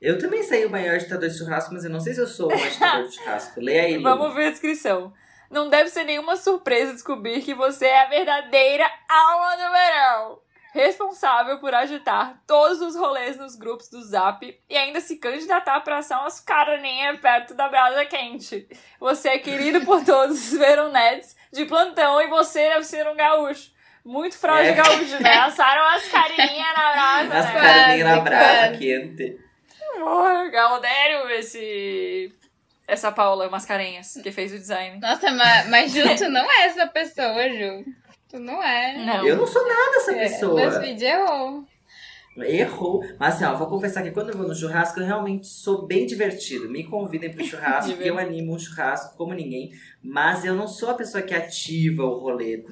Eu também sei o maior agitador de churrasco, mas eu não sei se eu sou um agitador de churrasco. Leia aí, Lu. Vamos ver a descrição. Não deve ser nenhuma surpresa descobrir que você é a verdadeira alma do verão. Responsável por agitar todos os rolês nos grupos do Zap e ainda se candidatar pra ser umas caroninhas perto da brasa quente. Você é querido por todos os veronetes de plantão e você deve ser um gaúcho. Muito fraude É. gaúcho, né? Assaram as carinhas na brasa, As né? carinhas na brasa quente. Porra, Galdério, esse... Essa Paula Mascarenhas, que fez o design. Nossa, mas, mas Ju, tu não é essa pessoa, Ju. Tu não é. Não. Eu não sou nada essa É, pessoa. BuzzFeed errou. Errou. Mas assim, ó, vou confessar que quando eu vou no churrasco, eu realmente sou bem divertido. Me convidem pro churrasco, que eu animo um churrasco como ninguém. Mas eu não sou a pessoa que ativa o rolê.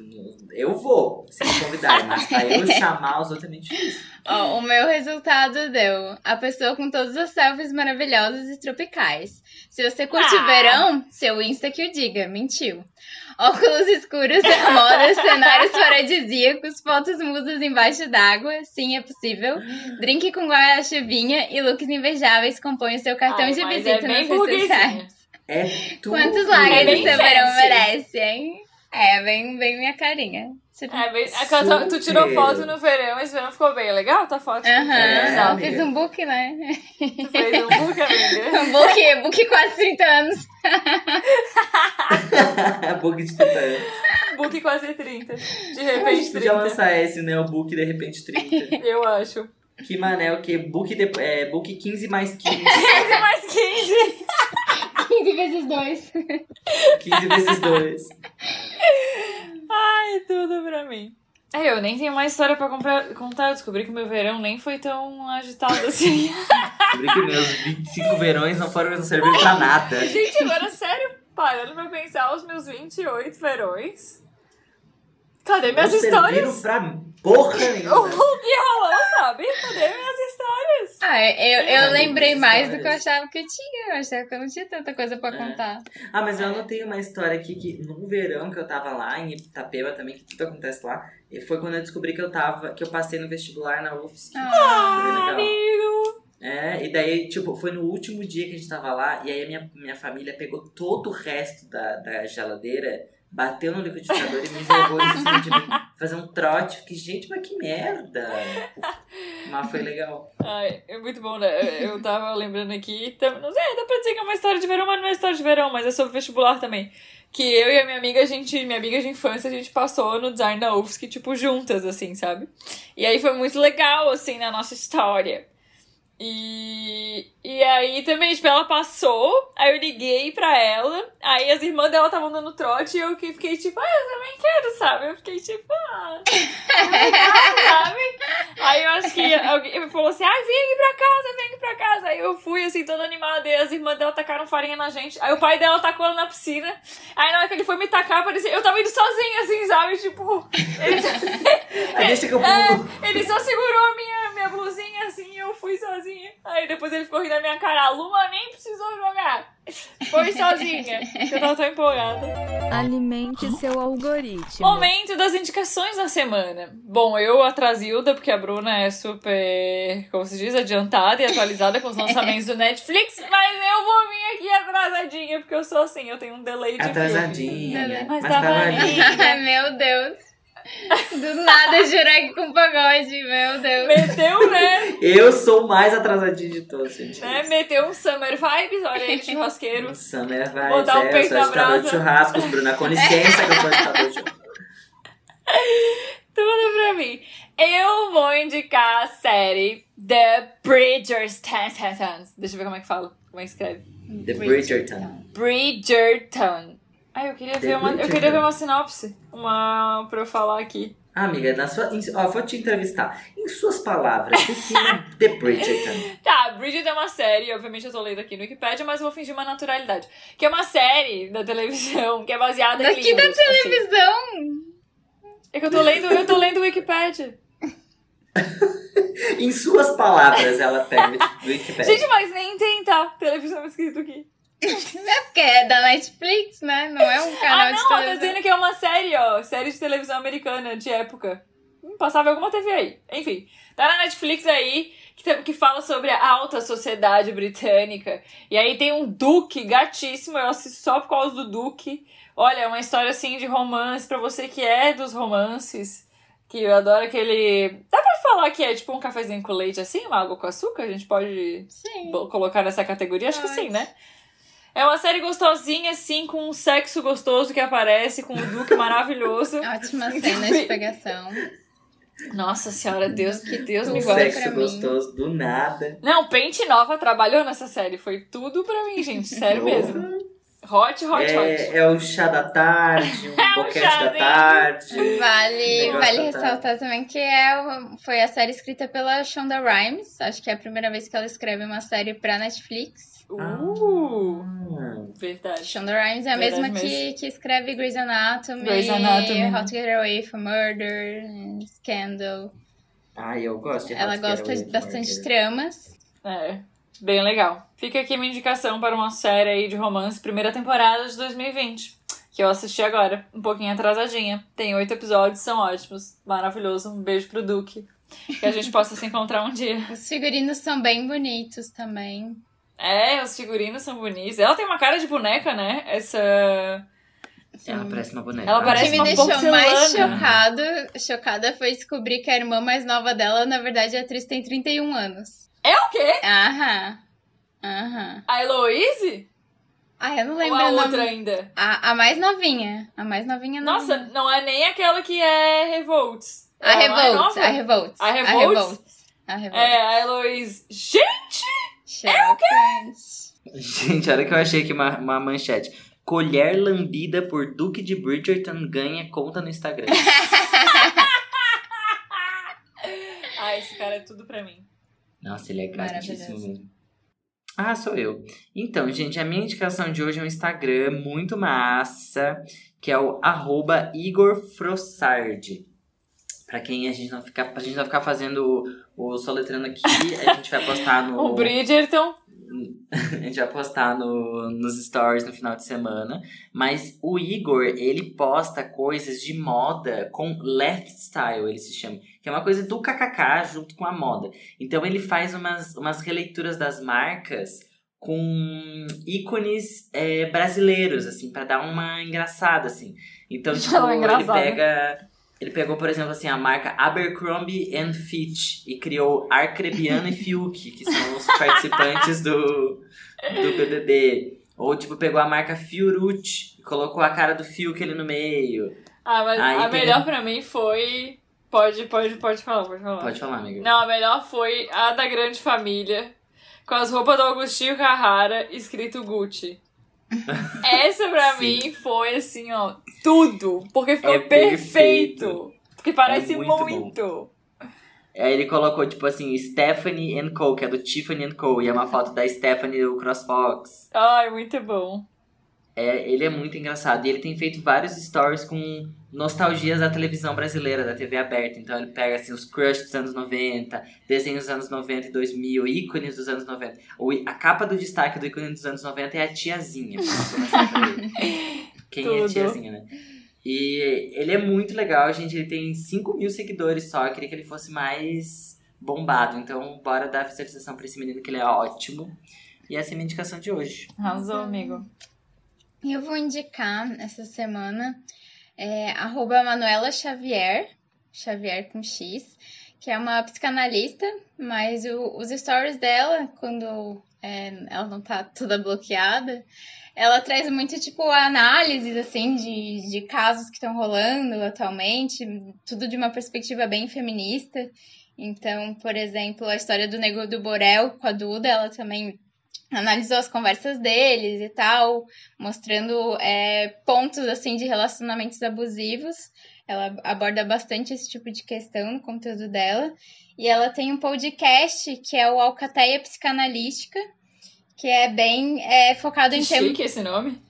Eu vou, se me convidarem. Mas pra eu chamar os outros é muito difícil. Ó, o meu resultado deu a pessoa com todas as selfies maravilhosas e tropicais. Se você curte Ah. verão, seu Insta que o diga, mentiu. Óculos escuros da moda, cenários paradisíacos, fotos musas embaixo d'água, sim, é possível. Drink com guarda-chuvinha e looks invejáveis compõem o seu cartão Ai, de mas visita é nas redes sociais. É tudo. Quantos É likes bem seu verão merece, hein? É, bem, bem minha carinha. É, bem- é que eu tô- tu tirou foto no verão, esse verão ficou bem legal, tua foto? Aham, É, eu amiga. fiz um book, né? Tu fez um book, amiga? Um book, book quase 30 anos. Bug de titã. Book quase 30. De A gente repente podia 30. lançar esse, né? O book de repente 30. Eu acho. Que mané, o quê? Book, de, é, book 15 mais 15. 15 mais 15. 15 vezes 2. 15 vezes 2. Ai, tudo pra mim. É, eu nem tenho mais história pra comprar- contar. Eu descobri que meu verão nem foi tão agitado assim. Descobri que meus 25 verões não foram não serviram pra nada. Gente, agora sério, parando pra pensar os meus 28 verões. Cadê minhas não histórias? pra porra O nenhuma. que rolou, sabe? Cadê minhas histórias? Ah, eu, eu Cadê lembrei mais do que eu achava que eu tinha. Eu achava que eu não tinha tanta coisa pra É. contar. Ah, mas eu anotei uma história aqui que no verão que eu tava lá, em Itapema também, que tudo acontece lá, e foi quando eu descobri que eu tava, que eu passei no vestibular na UFSC. Ah, legal. Amigo! É, e daí, tipo, foi no último dia que a gente tava lá, e aí a minha, minha família pegou todo o resto da, da geladeira, bateu no liquidificador e me jogou em cima de mim. Fazer um trote. Fiquei, gente, mas que merda. Mas foi legal. Ai, é muito bom, né? Eu- tava lembrando aqui. Não sei, dá pra dizer que é uma história de verão, mas não é história de verão, mas é sobre vestibular também. Que eu e a minha amiga, a gente, minha amiga de infância, a gente passou no design da UFSC, tipo, juntas, assim, sabe? E aí foi muito legal, assim, na nossa história. E, e aí também, tipo, ela passou, aí eu liguei pra ela, aí as irmãs dela estavam dando trote e eu que fiquei tipo, ah, eu também quero, sabe? Eu fiquei tipo, ah, legal, sabe? Aí eu acho que alguém falou assim, ai, vem aqui pra casa, vem aqui pra casa. Aí eu fui, assim, toda animada, e as irmãs dela tacaram farinha na gente. Aí o pai dela tacou ela na piscina. Aí na hora que ele foi me tacar, parecia, eu tava indo sozinha, assim, sabe? Tipo, ele, deixa que eu é, ele só segurou a minha, minha blusinha assim e eu fui sozinha. Aí depois ele ficou rindo da minha cara. A Luma nem precisou jogar. Foi sozinha. Eu tava tão empolgada. Alimente seu algoritmo. Momento das indicações da semana. Bom, eu atrasilda, porque a Bruna é super, como se diz, adiantada e atualizada com os lançamentos do Netflix, mas eu vou vir aqui atrasadinha, porque eu sou assim, eu tenho um delay de filme. Atrasadinha. Mas Mas tava tava ali. ali. Ai, meu Deus. Do nada, Jurek com pagode, meu Deus. Meteu, né? Eu sou o mais atrasadinho de todos, gente. né? Meteu um Summer Vibes, olha aí, churrasqueiro. Summer vai, Botar o é, eu peito sou na agitador de brasa. churrascos, Bruna. Com licença que eu sou agitador de churrascos. Tudo pra mim. Eu vou indicar a série The Bridgerton. Deixa eu ver como é que fala. Como é que escreve? The Bridgerton. Bridgerton. Ai, eu queria ver uma, eu queria ver uma sinopse. Uma pra eu falar aqui. Ah, amiga, na sua, em, ó, vou te entrevistar. Em suas palavras, defina The Bridgerton. Tá, Bridgerton é uma série, obviamente eu tô lendo aqui no Wikipedia, mas eu vou fingir uma naturalidade. Que é uma série da televisão que é baseada em Daqui da livros. assim. televisão. É que eu tô lendo, eu tô lendo o Wikipedia. Em suas palavras, ela pega do Wikipedia. Gente, mas nem tem, tá? Televisão escrito aqui. É porque é da Netflix, né? Não é um canal Ah, de não, eu tô televisão. dizendo que é uma série, ó. Série de televisão americana de época. Hum, Passava alguma TV aí. Enfim, tá na Netflix aí, que, que fala sobre a alta sociedade britânica. E aí tem um duque gatíssimo, eu assisto só por causa do duque. Olha, é uma história assim de romance, pra você que é dos romances. Que eu adoro aquele. Dá pra falar que é tipo um cafezinho com leite assim, uma água com açúcar? A gente pode Sim. colocar nessa categoria? Acho que Pode. sim, né? É uma série gostosinha, assim, com um sexo gostoso que aparece, com um Duque maravilhoso. Ótima cena de pegação. Nossa senhora, Deus, que Deus Um me guarde. sexo gostoso do nada. Não, Pente Nova trabalhou nessa série. Foi tudo pra mim, gente. Sério mesmo. Hot, hot, hot. É, é o chá da tarde, um É o boquete da chazinho. tarde. Vale, vale ressaltar também que é, o- foi a série escrita pela Shonda Rhimes. Acho que é a primeira vez que ela escreve uma série pra Netflix. Uh, Ah, verdade. Shonda Rhimes é a Verdade mesma que, que escreve Grey's Anatomy, Grey's Anatomy. How to Get Away from Murder, Scandal. Ai, eu gosto de Ela gosta de bastante Murder. tramas. É, bem legal. Fica aqui minha indicação para uma série aí de romance, primeira temporada de 2020. Que eu assisti agora, um pouquinho atrasadinha. Tem oito episódios, são ótimos. Maravilhoso. Um beijo pro Duque. Que a gente possa se encontrar um dia. Os figurinos são bem bonitos também. É, os figurinos são bonitos. Ela tem uma cara de boneca, né? Essa. Ela parece uma boneca. Ela O parece que me uma deixou mais porcelana. chocado, chocada foi descobrir que a irmã mais nova dela, na verdade, a atriz tem 31 anos. É o quê? Aham. Aham. A Heloise? Ah, eu não Ou lembro a o nome. outra ainda? A, a mais novinha. A mais novinha não. Nossa, não é nem aquela que é Revolts. A É mais Revolt, nova? a Revolt. A Revolt? A Revolt. É, a Heloise. Gente! Chocante. Gente, olha que eu achei aqui uma, uma manchete. Colher lambida por Duque de Bridgerton ganha conta no Instagram. Ah, esse cara é tudo pra mim. Nossa, ele é gatíssimo Maravilhoso. mesmo. Ah, sou eu. Então, gente, a minha indicação de hoje é um Instagram muito massa, que é o arroba Igor Frossard. Pra quem a gente não ficar, pra gente não ficar fazendo o, soletrando aqui, a gente vai postar no. O Bridgerton. A gente vai postar no, nos stories no final de semana. Mas o Igor, ele posta coisas de moda com lifestyle, ele se chama. Que é uma coisa do kkk junto com a moda. Então ele faz umas, umas releituras das marcas com ícones é, brasileiros, assim, pra dar uma engraçada, assim. Então, tipo, Uma ele engraçada. pega... Ele pegou, por exemplo, assim, a marca Abercrombie and Fitch e criou Arcrebiano e Fiuk, que são os participantes do, do BBB. Ou, tipo, pegou a marca Fiorucci e colocou a cara do Fiuk ali no meio. Ah, mas Aí a tem- melhor pra mim foi. Pode, pode, pode falar, pode falar. Pode falar, amiga. Não, a melhor foi a da Grande Família, com as roupas do Agostinho Carrara, escrito Gucci. Essa pra Sim. mim foi assim, ó, tudo. Porque ficou É perfeito. perfeito. Porque parece É muito muito. Aí ele colocou, tipo assim, Stephanie and Co., que é do Tiffany and Co., e é uma foto da Stephanie do CrossFox. Ai, muito bom. É, ele é muito engraçado. E ele tem feito vários stories com nostalgias da televisão brasileira, da TV aberta. Então ele pega assim, os crush dos anos 90, desenhos dos anos 90 e 2000, ícones dos anos 90. O, i- a capa do destaque do ícone dos anos 90 é a tiazinha. Quem é Tudo. tiazinha, né? E ele é muito legal, gente. Ele tem 5 mil seguidores só. Eu queria que ele fosse mais bombado. Então, bora dar visualização pra esse menino, que ele é ótimo. E essa é a minha indicação de hoje. Arrasou, amigo. Eu vou indicar essa semana é, arroba Manuela Xavier, Xavier com X, que é uma psicanalista, mas o- os stories dela, quando é, ela não tá toda bloqueada, ela traz muito, tipo, análises, assim, de, de casos que estão rolando atualmente, tudo de uma perspectiva bem feminista. Então, por exemplo, a história do Nego do Borel com a Duda, ela também analisou as conversas deles e tal, mostrando é, pontos assim de relacionamentos abusivos. Ela aborda bastante esse tipo de questão no conteúdo dela. E ela tem um podcast que é o Alcateia Psicanalística, que é bem é, focado Que em temas. chique esse nome.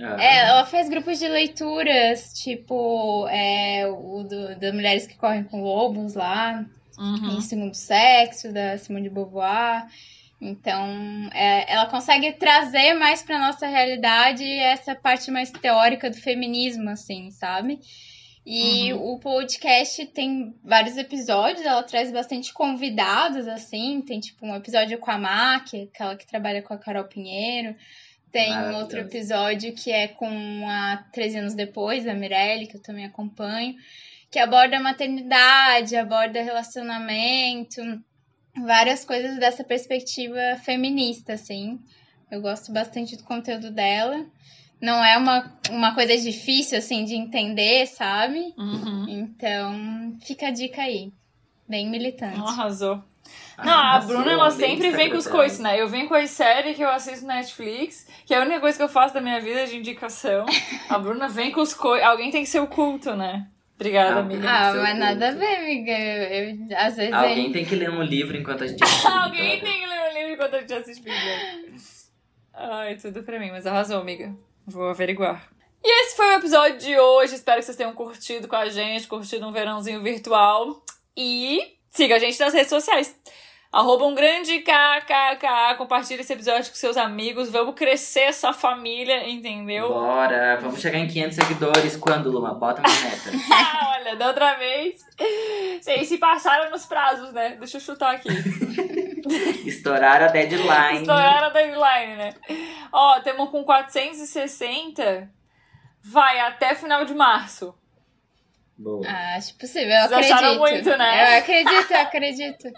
Ah, É, ela faz grupos de leituras, tipo é, o do, da Mulheres que Correm com Lobos lá, Uhum. em Segundo Sexo, da Simone de Beauvoir. Então, é, ela consegue trazer mais para nossa realidade essa parte mais teórica do feminismo, assim, sabe? E o podcast tem vários episódios, ela traz bastante convidados, assim. Tem, tipo, um episódio com a Má, que é aquela que trabalha com a Carol Pinheiro. Tem um outro episódio que é com a 13 anos depois, a Mirelle, que eu também acompanho. que aborda maternidade, aborda relacionamento, várias coisas dessa perspectiva feminista, assim. Eu gosto bastante do conteúdo dela. Não é uma, uma coisa difícil, assim, de entender, sabe? Uhum. Então, fica a dica aí. Bem militante. Arrasou. Ah, Não, a Bruna, ela sempre vem com os coisas, né? Eu venho com as séries que eu assisto na Netflix, que é a única coisa que eu faço da minha vida de indicação. A Bruna vem com os coisas. Alguém tem que ser o culto, né? Obrigada, Ah, amiga. Ah, mas nada a culto. ver, amiga. Eu, eu- às vezes Alguém tem que ler um livro enquanto a gente assiste Alguém tem que ler o livro enquanto a gente assiste. Ai, tudo pra mim, mas arrasou, amiga. Vou averiguar. E esse foi o episódio de hoje. Espero que vocês tenham curtido com a gente, curtido um verãozinho virtual. E siga a gente nas redes sociais. Arroba um grande KKK. Compartilhe esse episódio com seus amigos. Vamos crescer essa família, entendeu? Bora, vamos chegar em 500 seguidores. Quando, Luma? Bota uma meta. Ah, olha, da outra vez. Vocês se passaram nos prazos, né? Deixa eu chutar aqui. Estourar a deadline. Estouraram a deadline, né? Ó, temos com 460. Vai até final de março. Boa. Ah, acho possível, eu Vocês acharam acredito. muito, né? Eu acredito, eu acredito.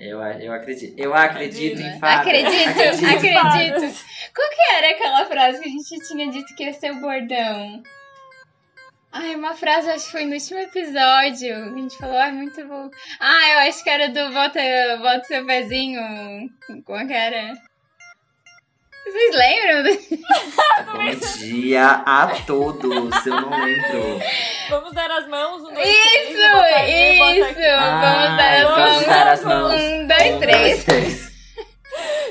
Eu, eu acredito. Eu acredito em Acredito. fada. Acredito, Acredito. acredito. Qual que era aquela frase que a gente tinha dito que ia ser o bordão? Ai, uma frase, acho que foi no último episódio. A gente falou, ai, muito bom. Ah, eu acho que era do bota, bota seu pezinho. Como é que era? Vocês lembram? Bom dia a todos. Eu não lembro. Vamos dar as mãos, um, dois, três. Isso, boto isso. aqui. Vamos dar Ai, as vamos mãos. dar as mãos. Um, dois, Um, três. três.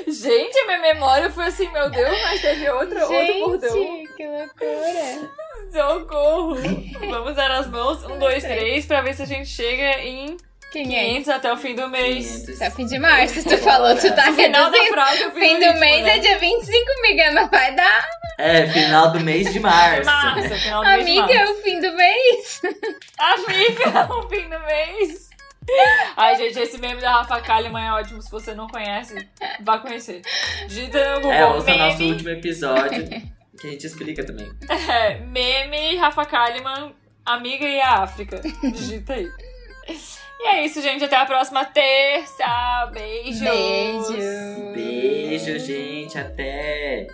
Gente, a minha memória foi assim, meu Deus, mas teve outra, outro bordão. Gente, que loucura. Socorro. Vamos dar as mãos, um, dois, três, pra ver se a gente chega em 500 até o fim do mês. 500. Tá fim de março, tu falou, tu tá No final da frase Fim o do ritmo, mês né? é dia 25, amiga, não vai dar. É, final do mês de março. Março, final do mês de Amiga, é o fim do mês. Amiga, o fim do mês. Ai, gente, esse meme da Rafa Kalimann é ótimo. Se você não conhece, vá conhecer. Digita no Google. É, ouça meme, nosso último episódio. Que a gente explica também. é, meme Rafa Kalimann, amiga e a África. Digita aí. E é isso, gente. Até a próxima terça. Beijos. Beijo. Beijo, gente. Até.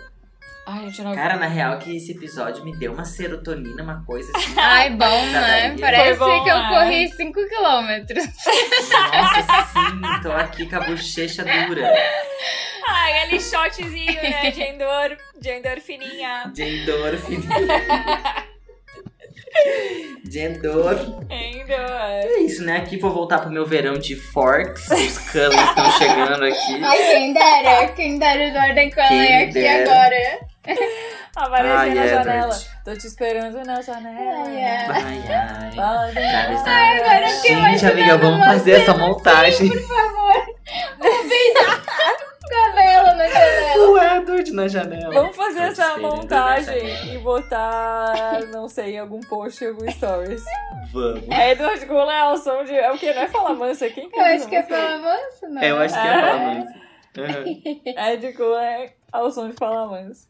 Ai, não Cara, na real, que esse episódio me deu uma serotonina, uma coisa assim. Ai, bom, né? Parece bom, que eu né? corri 5 quilômetros. Nossa, sim, tô aqui com a bochecha dura. Ai, ali shotzinho, né? De endor, de endorfininha. De endorfina. De endor. Endor. É isso, né? Aqui vou voltar pro meu verão de forks. Os canos estão chegando aqui. Ai, quem dera, quem dera o Jordan Cullen Quem aqui dera. agora. Apareceu Ai, na Edward. janela. Tô te esperando na janela. Ai, ai. Ai, ai. Ai, agora eu Gente, amiga, vamos fazer essa montagem. Por favor. Um Cabelo na janela. O Edward na janela. Vamos fazer Tô essa montagem e botar, não sei, em algum post, em algum stories. Vamos. Edward é o som de. É o que? Não é Fala Mansa? Quem que Eu acho que é moça, não. É, eu acho que é falar mais. Uhum. Edward Cullen é o som de Fala Mansa.